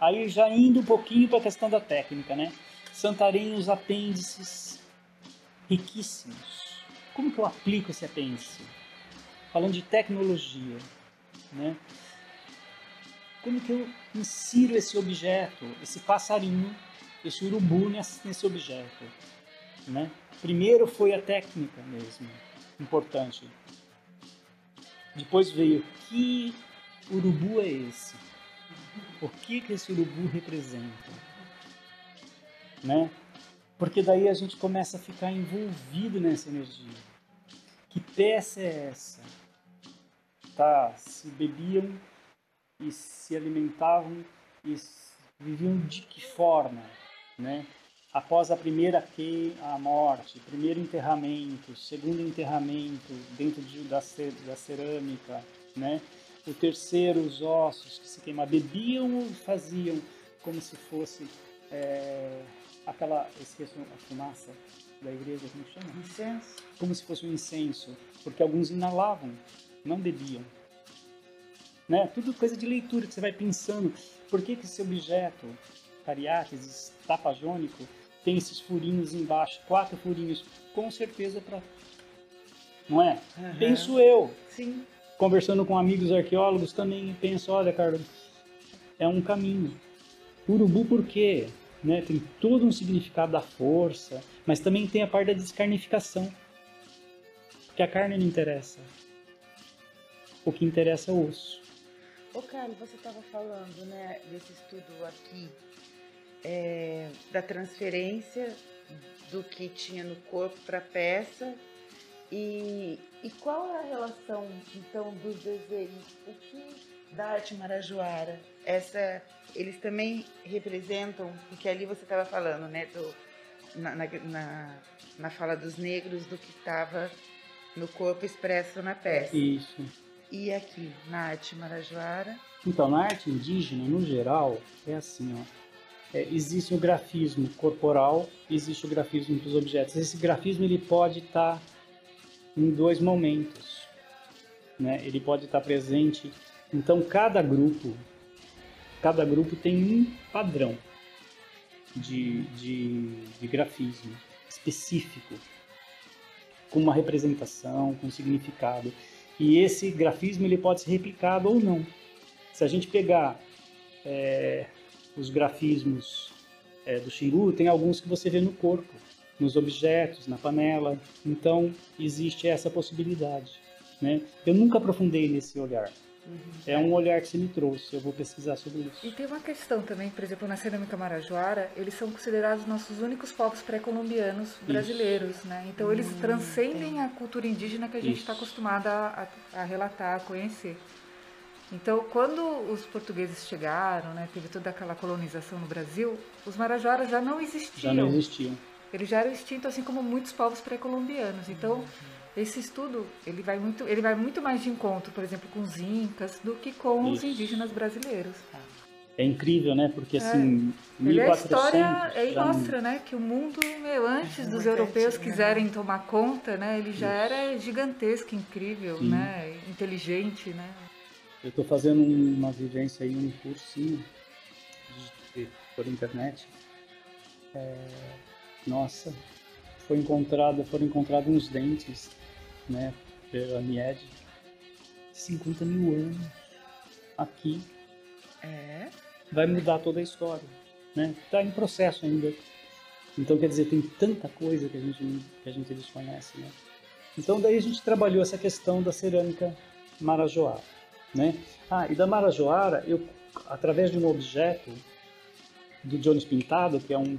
Aí já indo um pouquinho para a questão da técnica, né? Santarém os apêndices riquíssimos. Como que eu aplico esse apêndice? Falando de tecnologia, né? Como que eu insiro esse objeto, esse passarinho, esse urubu nesse, objeto, né? Primeiro foi a técnica mesmo, importante. Depois veio que urubu é esse? O que que esse urubu representa? Né? Porque daí a gente começa a ficar envolvido nessa energia. Que peça é essa? Tá, se bebiam e se alimentavam e viviam de que forma, né? após a primeira que a morte, primeiro enterramento, segundo enterramento dentro de, da, da cerâmica, né? O terceiro, os ossos que se queimavam, bebiam ou faziam como se fosse é, aquela, esqueço a fumaça da igreja, como chama? Incenso. Como se fosse um incenso, porque alguns inalavam, não bebiam. Né? Tudo coisa de leitura que você vai pensando. Por que, que esse objeto, cariáteses, tapajônico, tem esses furinhos embaixo, quatro furinhos, com certeza para. Não é? Uhum. Penso eu. Sim. Conversando com amigos arqueólogos também penso, olha, Carlos, é um caminho. Urubu por quê? Né? Tem todo um significado da força, mas também tem a parte da descarnificação. Porque a carne não interessa. O que interessa é o osso. Ô, Carlos, você estava falando, né, desse estudo aqui é, da transferência do que tinha no corpo para a peça e, e qual é a relação então dos desenhos o que da arte marajoara essa eles também representam porque ali você estava falando né do, na, na, na fala dos negros do que estava no corpo expresso na peça isso e aqui na arte marajoara então na arte indígena no geral é assim ó é, existe o grafismo corporal, existe o grafismo dos objetos. Esse grafismo ele pode estar tá em dois momentos, né? Ele pode estar tá presente. Então cada grupo, cada grupo tem um padrão de, de, de grafismo específico, com uma representação, com significado. E esse grafismo ele pode ser replicado ou não. Se a gente pegar é, os grafismos é, do Xingu, tem alguns que você vê no corpo, nos objetos, na panela. Então, existe essa possibilidade. Né? Eu nunca aprofundei nesse olhar. Uhum. É um olhar que você me trouxe, eu vou pesquisar sobre isso. E tem uma questão também, por exemplo, na cerâmica marajoara, eles são considerados nossos únicos povos pré-colombianos brasileiros, isso. né? Então eles hum, transcendem a cultura indígena que a gente está acostumado a, a, a relatar, a conhecer. Então, quando os portugueses chegaram, né, teve toda aquela colonização no Brasil, os marajoaras já não existiam. Já não existiam. Eles já eram extintos, assim como muitos povos pré-colombianos. Então, esse estudo ele vai muito, ele vai muito mais de encontro, por exemplo, com os incas do que com Isso. os indígenas brasileiros. É incrível, né? Porque assim, é. 1400, é a história aí mostra, né, que o mundo meu, antes dos europeus quiserem tomar conta, né, ele já Isso. era gigantesco, incrível, Sim. né, inteligente, né? Eu estou fazendo uma vivência aí, um cursinho de, por internet. É, nossa, foi encontrado, foram encontrados uns dentes, né, pela Mied, 50 mil anos aqui. É. Vai mudar toda a história. Né? Está em processo ainda. Então, quer dizer, tem tanta coisa que a gente, que a gente desconhece. Né? Então, daí a gente trabalhou essa questão da cerâmica marajoara. Né? Ah, e da marajoara, eu, através de um objeto do Jones Pintado, que é um,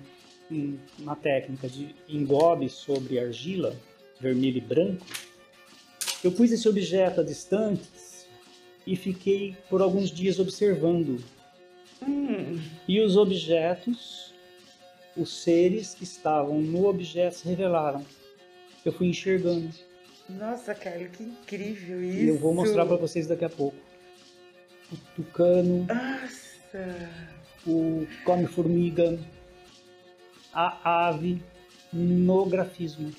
um, uma técnica de engobe sobre argila, vermelho e branco, eu pus esse objeto a distantes e fiquei por alguns dias observando. Hum. E os objetos, os seres que estavam no objeto se revelaram. Eu fui enxergando. Nossa, Carlos, que incrível isso. E eu vou mostrar para vocês daqui a pouco. O tucano. Nossa. O come-formiga. A ave no grafismo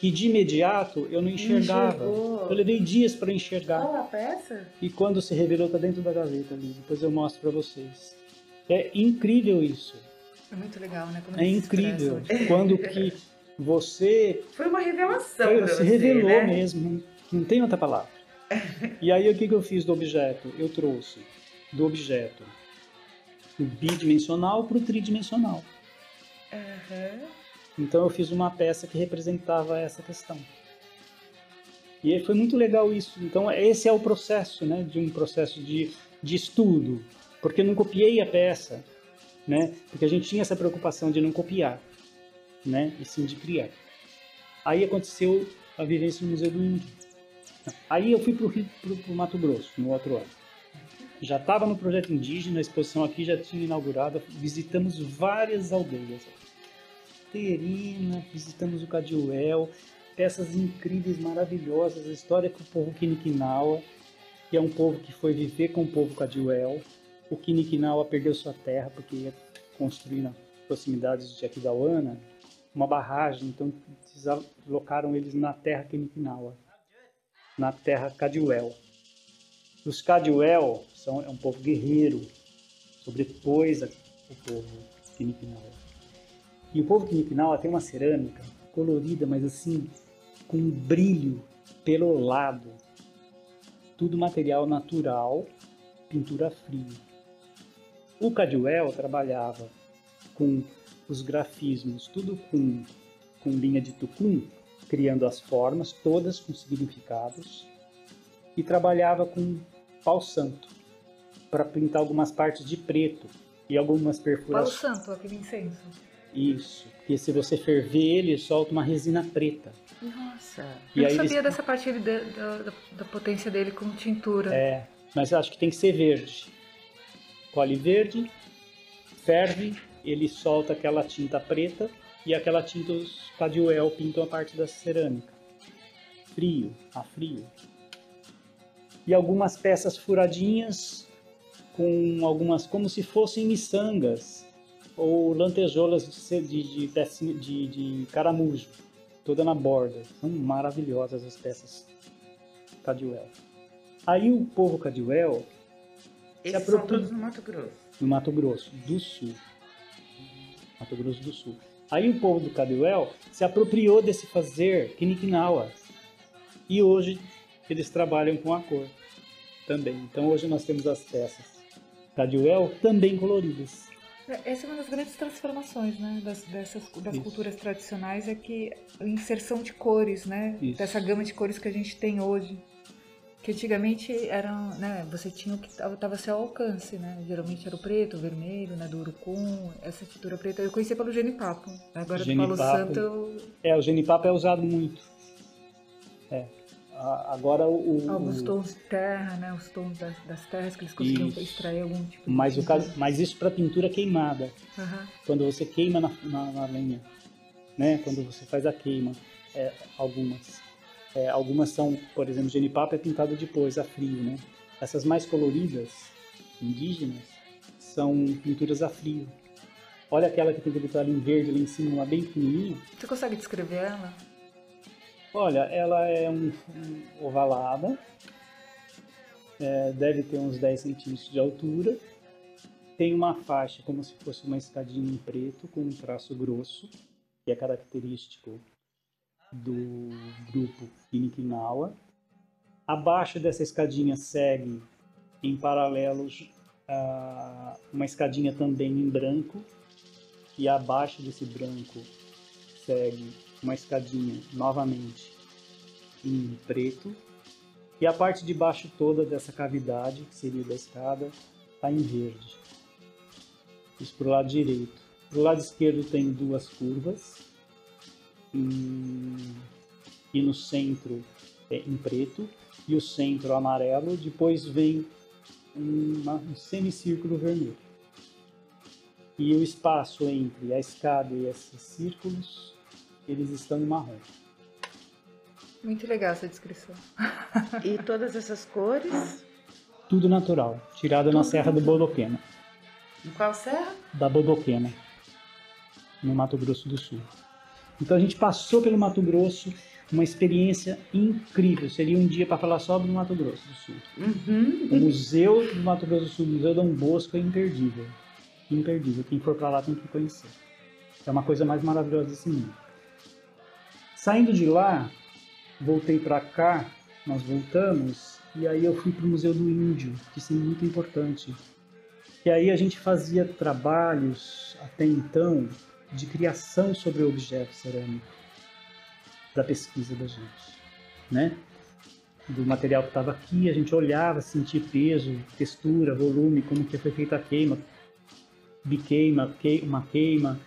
que de imediato eu não enxergava. Enxergou. Eu levei dias para enxergar. Qual a peça? E quando se revelou, tá dentro da gaveta ali. Depois eu mostro para vocês. É incrível isso. É muito legal, né? Como É incrível. Quando que você Foi uma revelação foi- pra se você, revelou né? mesmo. Não tem outra palavra. E aí o que, que eu fiz do objeto? Eu trouxe do objeto do bidimensional para o tridimensional. Aham. Então eu fiz uma peça que representava essa questão. E foi muito legal isso. Então esse é o processo, né, de um processo de, de estudo, porque eu não copiei a peça, né, porque a gente tinha essa preocupação de não copiar, né, e sim de criar. Aí aconteceu a vivência no Museu do Índio. Aí eu fui para o Mato Grosso no outro ano. Já estava no projeto indígena, a exposição aqui já tinha inaugurado, visitamos várias aldeias. Visitamos o Cadiuel, peças incríveis, maravilhosas, a história com o povo Quiniquinaua, que é um povo que foi viver com o povo Cadiuel. O Quiniquinaua perdeu sua terra porque ia construir nas proximidades de Aquidauana uma barragem, então deslocaram eles na terra Quiniquinaua, na terra Cadiuel. Os Cadiuel são, é um povo guerreiro, sobrepôs o povo Quiniquinaua. E o povo Quiniquinaua tem uma cerâmica colorida, mas assim, com um brilho pelo lado. Tudo material natural, pintura fria. O Cadiuel trabalhava com os grafismos, tudo com, com linha de tucum, criando as formas, todas com significados, e trabalhava com pau santo, para pintar algumas partes de preto e algumas Pau perfurações. Santo, aquele incenso. Isso, porque se você ferver ele, solta uma resina preta. Nossa. E eu não eles- sabia dessa parte de- da, da- potência dele com tintura. É, mas eu acho que tem que ser verde. Colhe verde, ferve, ele solta aquela tinta preta e aquela tinta os cadiuel pintam a parte da cerâmica. Frio, a frio. E algumas peças furadinhas com algumas como se fossem miçangas ou lantejoulas de, de, de, de, de caramujo, toda na borda. São maravilhosas as peças cadiuel. Aí o povo cadiuel Esses apropria- são todos no Mato Grosso. no Mato Grosso do Sul. Mato Grosso do Sul. Aí o povo do Cadiuel se apropriou desse fazer Quiniquinaua. E hoje eles trabalham com a cor também. Então hoje nós temos as peças Cadiuel também coloridas. Essa é uma das grandes transformações, né, das, dessas, das Isso. culturas tradicionais, é que a inserção de cores, né, Isso. dessa gama de cores que a gente tem hoje. Que antigamente eram, né, você tinha o que estava a seu alcance, né, geralmente era o preto, o vermelho, né, do urucum, essa tintura preta. Eu conhecia pelo genipapo, agora do Palo Genipapo. Santo É, o genipapo é usado muito. É. Agora o, o- Alguns tons de terra, né? Os tons das, das terras que eles conseguiam Isso. extrair algum tipo de. mas, o caso, mas isso para pintura queimada. Aham. quando você queima na, na, na lenha, né? Quando você faz a queima, é, algumas. É, algumas são, por exemplo, genipapo é pintado depois, a frio, né? Essas mais coloridas, indígenas, são pinturas a frio. Olha aquela que tem aquele detalhe em verde lá em cima, uma bem pequenininha. Você consegue descrever ela? Olha, ela é um, um ovalada, é, deve ter uns 10 centímetros de altura, tem uma faixa como se fosse uma escadinha em preto com um traço grosso, que é característico do grupo Iniquinawa. Abaixo dessa escadinha segue em paralelo uh, uma escadinha também em branco. E abaixo desse branco segue uma escadinha novamente em preto e a parte de baixo toda dessa cavidade, que seria da escada, está em verde. Isso para o lado direito. Para o lado esquerdo tem duas curvas e, e no centro é em preto e o centro amarelo. Depois vem uma, um semicírculo vermelho. E o espaço entre a escada e esses círculos, eles estão em marrom. Muito legal essa descrição. e todas essas cores? Tudo natural, tirado Tudo na Serra do Bodoquena. Em qual serra? Da Bodoquena, no Mato Grosso do Sul. Então a gente passou pelo Mato Grosso, uma experiência incrível. Seria um dia para falar só do Mato Grosso do Sul. Uhum. O Museu do Mato Grosso do Sul, o Museu Dom Bosco é imperdível. Imperdível. Quem for para lá tem que conhecer. É uma coisa mais maravilhosa desse mundo. Saindo de lá, voltei para cá, nós voltamos, e aí eu fui para o Museu do Índio, que isso é muito importante. E aí a gente fazia trabalhos, até então, de criação sobre o objeto cerâmico, da pesquisa da gente, né? Do material que estava aqui, a gente olhava, sentia peso, textura, volume, como que foi feita a queima, biqueima, uma queima.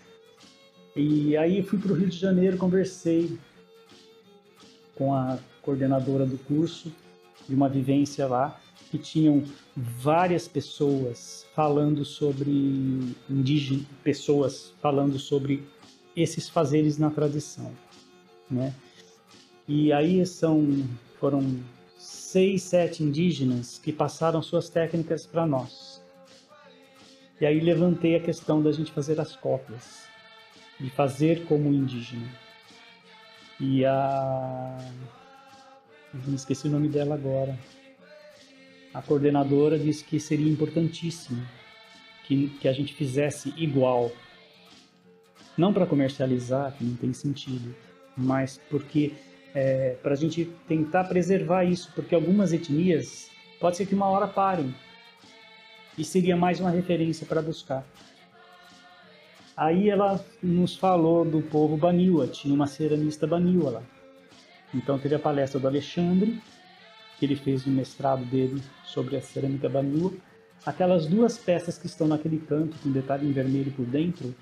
E aí fui para o Rio de Janeiro, conversei com a coordenadora do curso de uma vivência lá que tinham várias pessoas falando sobre indígenas, pessoas falando sobre esses fazeres na tradição, né? E aí são foram seis, sete indígenas que passaram suas técnicas para nós. E aí levantei a questão da gente fazer as cópias, de fazer como indígena. E a. Me esqueci o nome dela agora. A coordenadora disse que seria importantíssimo que, que a gente fizesse igual. Não para comercializar, que não tem sentido, mas porque é, para a gente tentar preservar isso, porque algumas etnias pode ser que uma hora parem e seria mais uma referência para buscar. Aí ela nos falou do povo Baniwa, tinha uma ceramista Baniwa lá. Então teve a palestra do Alexandre, que ele fez o mestrado dele sobre a cerâmica Baniwa. Aquelas duas peças que estão naquele canto, com detalhe em vermelho por dentro,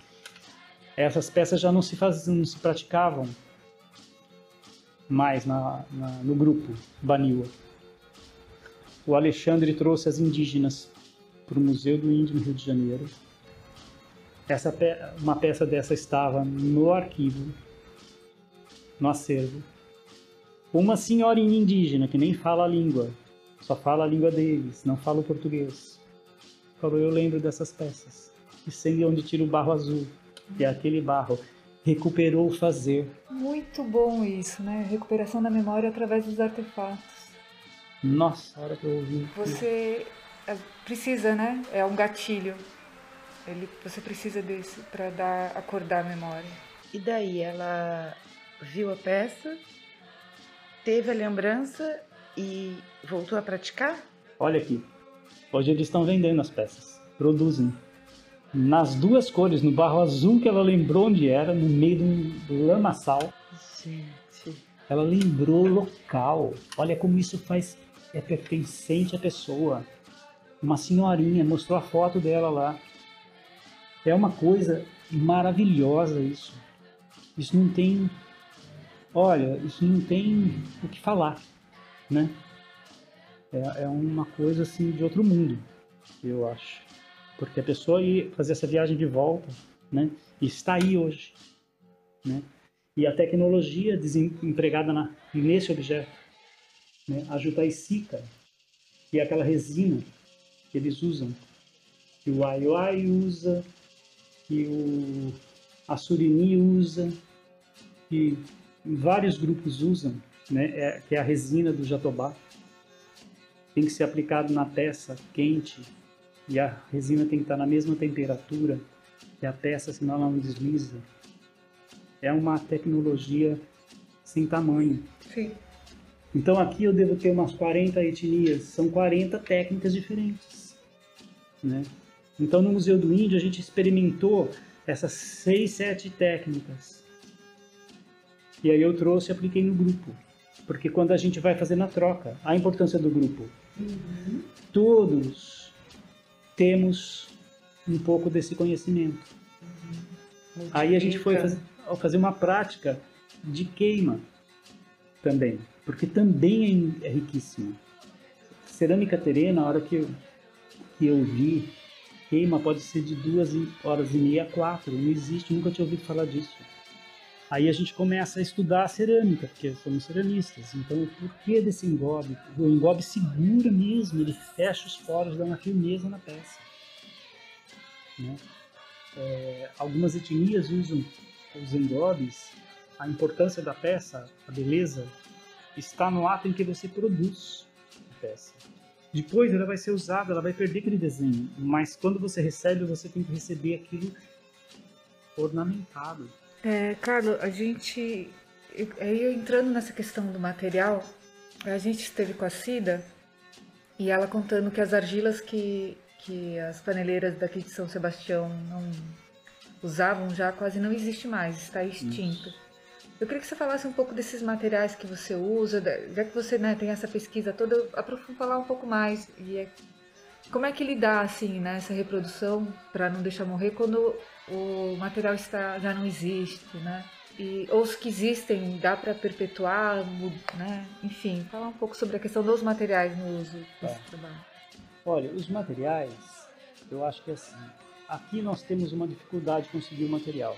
essas peças já não se, faziam, não se praticavam mais na, na, no grupo Baniwa. O Alexandre trouxe as indígenas para o Museu do Índio no Rio de Janeiro essa pe uma peça dessa estava no arquivo, no acervo. Uma senhorinha indígena que nem fala a língua, só fala a língua deles, não fala o português. Falou, eu lembro dessas peças. E sei onde tira o barro azul, que é aquele barro. Recuperou o fazer. Muito bom isso, né? Recuperação da memória através dos artefatos. Nossa, a hora que eu ouvi. Você é, precisa, né? É um gatilho ele, você precisa desse para dar acordar a memória. E daí ela viu a peça, teve a lembrança e voltou a praticar? Olha aqui. Hoje eles estão vendendo as peças, produzem. Nas duas cores, no barro azul que ela lembrou onde era, no meio do lamaçal. Gente. Ela lembrou o local. Olha como isso faz é pertencente à pessoa. Uma senhorinha mostrou a foto dela lá. É uma coisa maravilhosa isso. Isso não tem. Olha, isso não tem o que falar, né? É, é uma coisa assim de outro mundo, eu acho. Porque a pessoa ir fazer essa viagem de volta, né? E está aí hoje, né? E a tecnologia empregada na, nesse objeto, né? A jutaicica, que é aquela resina que eles usam, que o Aioi usa, que o, a Surini usa, que vários grupos usam, né, é, que é a resina do jatobá. Tem que ser aplicado na peça quente e a resina tem que estar na mesma temperatura que a peça, senão ela não desliza. É uma tecnologia sem tamanho. Sim. Então aqui eu devo ter umas 40 etnias, são 40 técnicas diferentes. Né? Então no Museu do Índio a gente experimentou essas seis, sete técnicas. E aí eu trouxe e apliquei no grupo. Porque quando a gente vai fazer na troca, a importância do grupo. Uhum. Todos temos um pouco desse conhecimento. Uhum. Aí a gente foi fazer, fazer uma prática de queima também, porque também é, é riquíssimo. Cerâmica terena, a hora que eu, que eu vi, queima pode ser de duas horas e meia a quatro, não existe, nunca tinha ouvido falar disso. Aí a gente começa a estudar a cerâmica, porque somos ceramistas. Então, por que desse engobe? O engobe segura mesmo, ele fecha os poros, dá uma firmeza na peça. Né? É, algumas etnias usam os engobes, a importância da peça, a beleza, está no ato em que você produz a peça. Depois ela vai ser usada, ela vai perder aquele desenho, mas quando você recebe, você tem que receber aquilo ornamentado. É, Carlos, a gente, aí entrando nessa questão do material, a gente esteve com a Cida e ela contando que as argilas que, que as paneleiras daqui de São Sebastião não usavam já quase não existe mais, está extinto. Isso. Eu queria que você falasse um pouco desses materiais que você usa, já que você né, tem essa pesquisa toda, aprofundar falar um pouco mais. E é, como é que lidar assim, né, essa reprodução para não deixar morrer quando o material está, já não existe, né? E, ou os que existem dá para perpetuar, né? Enfim, falar um pouco sobre a questão dos materiais no uso desse é. trabalho. Olha, os materiais, eu acho que é assim, aqui nós temos uma dificuldade de conseguir o material,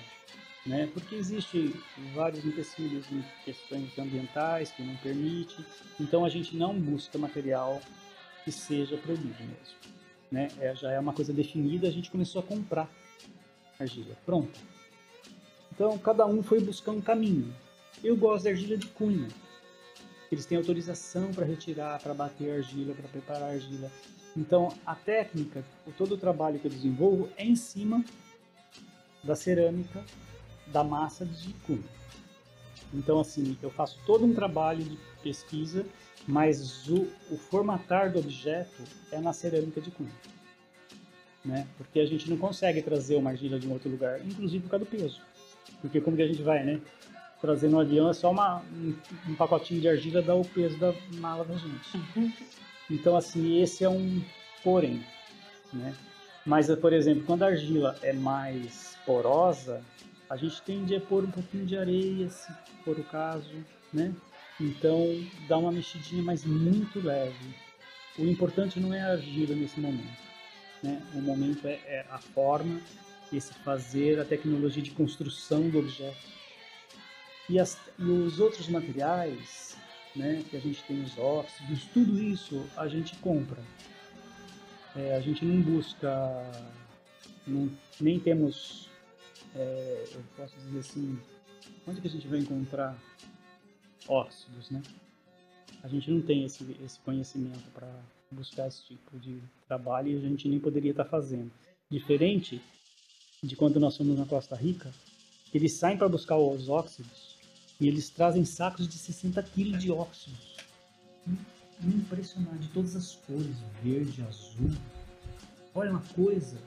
né? Porque existe vários empecilhos em questões ambientais que não permite, então a gente não busca material que seja proibido mesmo, né? É, já é uma coisa definida, a gente começou a comprar argila, pronto. Então cada um foi buscar um caminho. Eu gosto da argila de cunha. Eles têm autorização para retirar, para bater argila, para preparar argila. Então, a técnica, todo o trabalho que eu desenvolvo é em cima da cerâmica, da massa de cunha. Então, assim, eu faço todo um trabalho de pesquisa, mas o, o formatar do objeto é na cerâmica de cunha. Né? Porque a gente não consegue trazer uma argila de um outro lugar, inclusive por causa do peso. Porque como que a gente vai, né? Trazer no avião é só uma, um, um pacotinho de argila dá o peso da mala da gente. Uhum. Então, assim, esse é um porém, né? Mas, por exemplo, quando a argila é mais porosa, a gente tende a pôr um pouquinho de areia, se for o caso, né? Então, dá uma mexidinha, mas muito leve. O importante não é a argila nesse momento, né? O momento é, é a forma, esse fazer, a tecnologia de construção do objeto. E, as, e os outros materiais, né, que a gente tem os óxidos, tudo isso a gente compra. É, a gente não busca, não, nem temos, é, eu posso dizer assim, onde que a gente vai encontrar óxidos, né? A gente não tem esse, esse conhecimento para buscar esse tipo de trabalho e a gente nem poderia estar tá fazendo. Diferente de quando nós fomos na Costa Rica, eles saem para buscar os óxidos e eles trazem sacos de 60 quilos de óxidos. Impressionante, todas as cores, verde, azul. Olha uma coisa,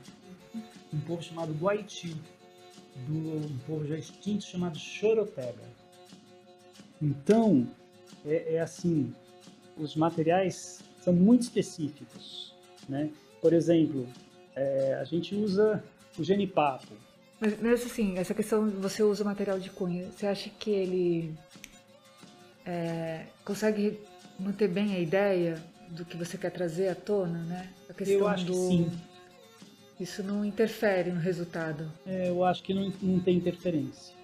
um povo chamado Guaiti, do um povo já extinto chamado Chorotega. Então, é, é assim, os materiais são muito específicos, né? Por exemplo, é, a gente usa o genipapo, mas, mas assim, essa questão você usa material de cunha, você acha que ele é, consegue manter bem a ideia do que você quer trazer à tona, né? A questão eu acho do... que sim. Isso não interfere no resultado? É, eu acho que não, não tem interferência.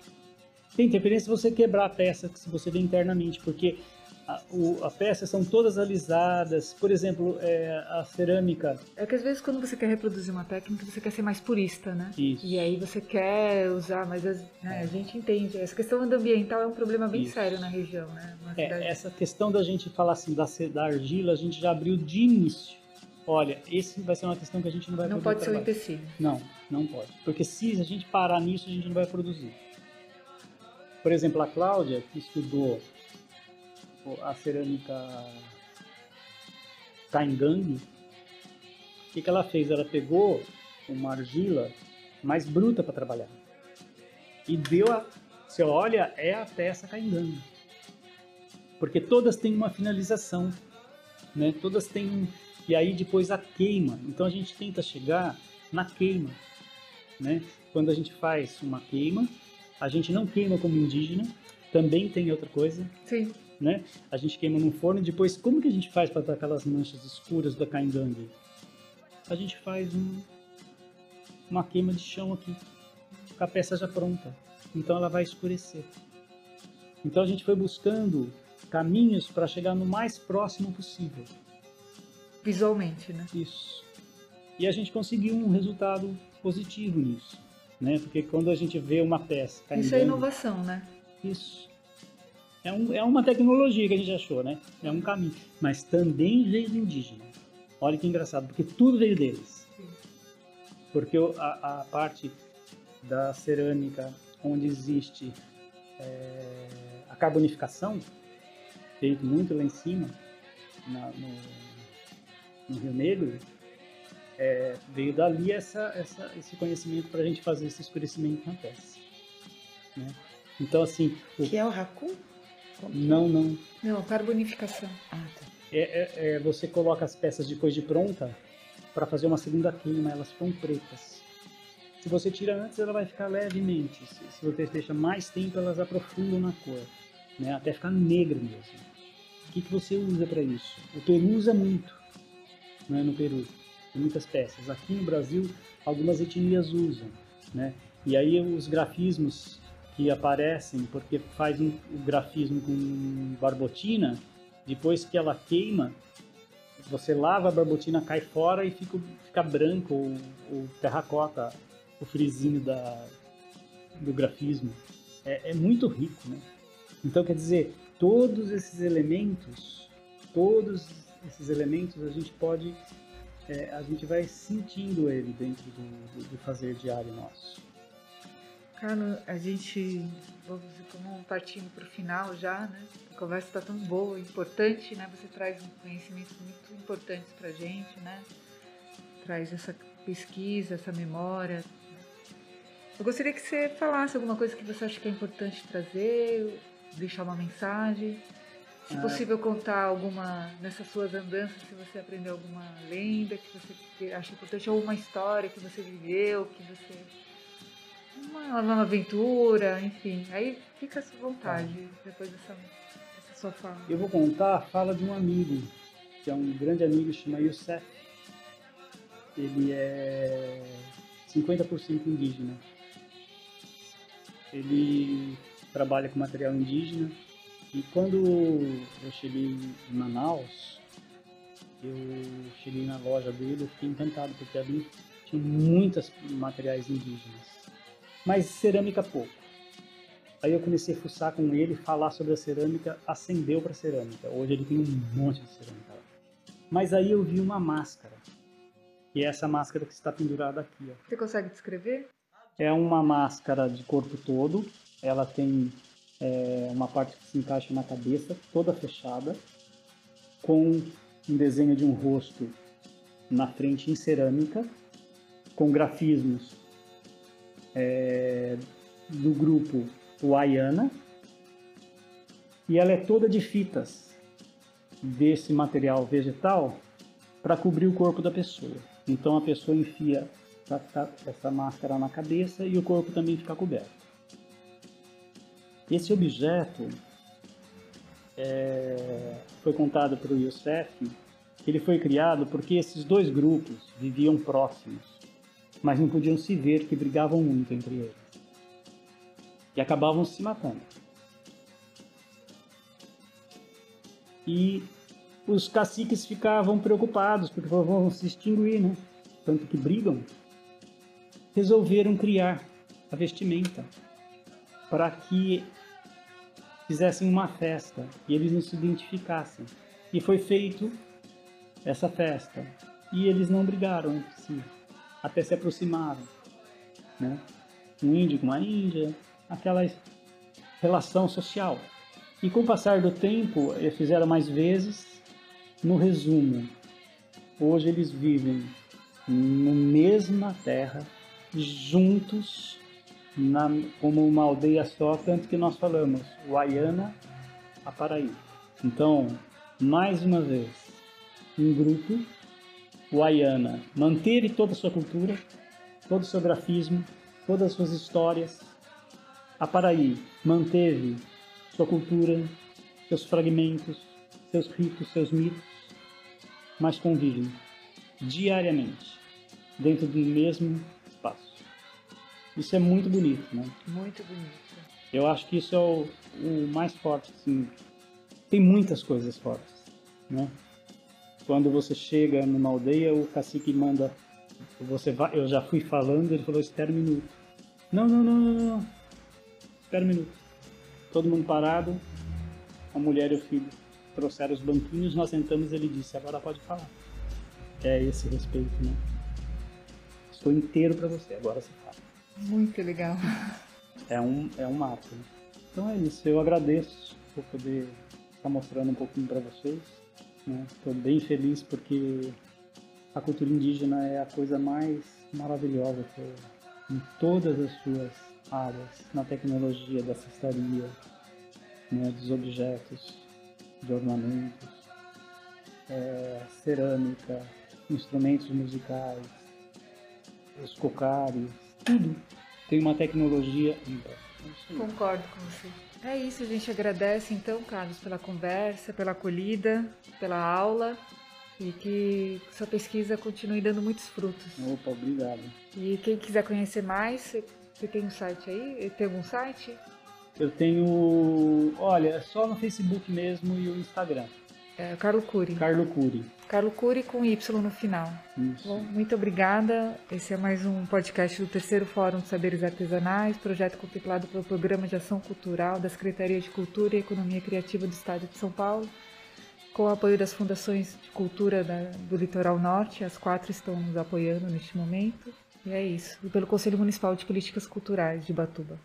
Tem interferência se você quebrar a peça, se você vê internamente, porque a, o, a peça são todas alisadas. Por exemplo, é, a cerâmica. É que às vezes quando você quer reproduzir uma técnica, você quer ser mais purista, né? Isso. E aí você quer usar, mas as, né, a gente entende. Essa questão ambiental é um problema bem Isso. sério na região, né? É, essa questão da gente falar assim da, da argila, a gente já abriu de início. Olha, esse vai ser uma questão que a gente não vai não poder pode trabalhar. ser um empecilho. Não, não pode. Porque se a gente parar nisso, a gente não vai produzir. Por exemplo, a Cláudia, que estudou a cerâmica Kaingang, o que, que ela fez? Ela pegou uma argila mais bruta para trabalhar e deu a. Você olha, é a peça Kaingang. Porque todas têm uma finalização, né? Todas têm e aí depois a queima. Então a gente tenta chegar na queima, né? Quando a gente faz uma queima, a gente não queima como indígena, também tem outra coisa. Sim. Né? A gente queima num forno e depois como que a gente faz para dar aquelas manchas escuras da caingangue? A gente faz um, uma queima de chão aqui, com a peça já pronta. Então ela vai escurecer. Então a gente foi buscando caminhos para chegar no mais próximo possível. Visualmente, né? Isso. E a gente conseguiu um resultado positivo nisso, né? Porque quando a gente vê uma peça Isso é inovação, né? Isso. É, um, é uma tecnologia que a gente achou, né? É um caminho. Mas também veio do indígena. Olha que engraçado, porque tudo veio deles. Porque a, a parte da cerâmica onde existe é, a carbonificação, feito muito lá em cima, na, no, no Rio Negro, é, veio dali essa, essa, esse conhecimento para a gente fazer esse escurecimento na peça. Né? Então, assim. O... Que é o Haku? Não, não. Não, carbonificação. Ah, tá. É, é, é, você coloca as peças depois de pronta para fazer uma segunda queima, elas ficam pretas. Se você tira antes, ela vai ficar levemente. Se, se você deixa mais tempo, elas aprofundam na cor, né? até ficar negra mesmo. O que, que você usa para isso? O Peru usa muito, né? no Peru, muitas peças. Aqui no Brasil, algumas etnias usam, né? E aí os grafismos que aparecem, porque faz um, grafismo com barbotina, depois que ela queima, você lava a barbotina, cai fora e fica, fica branco ou, terracota o frisinho da, do grafismo. É, é muito rico, né? Então, quer dizer, todos esses elementos, todos esses elementos a gente pode, é, a gente vai sentindo ele dentro do, do, do fazer diário nosso. Carlos, a gente, vamos partindo para o final já, né? A conversa está tão boa, importante, né? Você traz um conhecimento muito importante para a gente, né? Traz essa pesquisa, essa memória. Eu gostaria que você falasse alguma coisa que você acha que é importante trazer, deixar uma mensagem. Se possível, contar alguma, nessas suas andanças, se você aprendeu alguma lenda que você acha importante, ou uma história que você viveu, que você uma, uma aventura, enfim. Aí fica à sua vontade tá. depois dessa, dessa sua fala. Eu vou contar a fala de um amigo, que é um grande amigo, chama Youssef. Ele é 50% indígena. Ele trabalha com material indígena e quando eu cheguei em Manaus, eu cheguei na loja dele, eu fiquei encantado porque ali tinha muitos materiais indígenas mas cerâmica pouco. Aí eu comecei a fuçar com ele, falar sobre a cerâmica, acendeu para cerâmica. Hoje ele tem um monte de cerâmica lá. Mas aí eu vi uma máscara, que é essa máscara que está pendurada aqui. Ó. Você consegue descrever? É uma máscara de corpo todo, ela tem é, uma parte que se encaixa na cabeça, toda fechada, com um desenho de um rosto na frente em cerâmica, com grafismos é, do grupo Wayana e ela é toda de fitas desse material vegetal para cobrir o corpo da pessoa. Então a pessoa enfia essa máscara na cabeça e o corpo também fica coberto. Esse objeto é, foi contado para o Youssef que ele foi criado porque esses dois grupos viviam próximos mas não podiam se ver, que brigavam muito entre eles. E acabavam se matando. E os caciques ficavam preocupados, porque vão se extinguir, né? Tanto que brigam. Resolveram criar a vestimenta para que fizessem uma festa e eles não se identificassem. E foi feito essa festa. E eles não brigaram entre si até se aproximaram. Né? Um índio com uma índia, aquela relação social. E com o passar do tempo, eles fizeram mais vezes. No resumo, hoje eles vivem na mesma terra, juntos, na, como uma aldeia só, tanto que nós falamos Guaiana a Paraí. Então, mais uma vez, um grupo, Guaiana, manteve toda a sua cultura, todo o seu grafismo, todas as suas histórias. A Paraí manteve sua cultura, seus fragmentos, seus ritos, seus mitos, mas convivem diariamente dentro do mesmo. Isso é muito bonito, né? Muito bonito. Eu acho que isso é o, o mais forte, assim. Tem muitas coisas fortes, né? Quando você chega numa aldeia, o cacique manda, você vai, eu já fui falando, ele falou, espera um minuto. Não, não, não, não, não. Espera um minuto. Todo mundo parado, a mulher e o filho trouxeram os banquinhos, nós sentamos ele disse, agora pode falar. É esse respeito, né? Estou inteiro para você, agora você fala. Muito legal. É um, é um. Né? Então é isso, eu agradeço por poder estar mostrando um pouquinho para vocês. Estou né? bem feliz porque a cultura indígena é a coisa mais maravilhosa que eu, em todas as suas áreas, na tecnologia da cestaria, né, dos objetos, de ornamentos, é, cerâmica, instrumentos musicais, os cocares, tudo tem uma tecnologia ímpar. Concordo com você. É isso, a gente agradece então, Carlos, pela conversa, pela acolhida, pela aula e que sua pesquisa continue dando muitos frutos. Opa, obrigado. E quem quiser conhecer mais, você tem um site aí? Tem algum site? Eu tenho, olha, só no Facebook mesmo e o Instagram. É, Carlo Cury. Carlo Cury. Carlo Cury com Y no final. Isso. Bom, muito obrigada. Esse é mais um podcast do terceiro Fórum de Saberes Artesanais, projeto contemplado pelo Programa de Ação Cultural da Secretaria de Cultura e Economia Criativa do Estado de São Paulo, com o apoio das fundações de cultura do Litoral Norte. As quatro estão nos apoiando neste momento. E é isso. E pelo Conselho Municipal de Políticas Culturais de Batuba.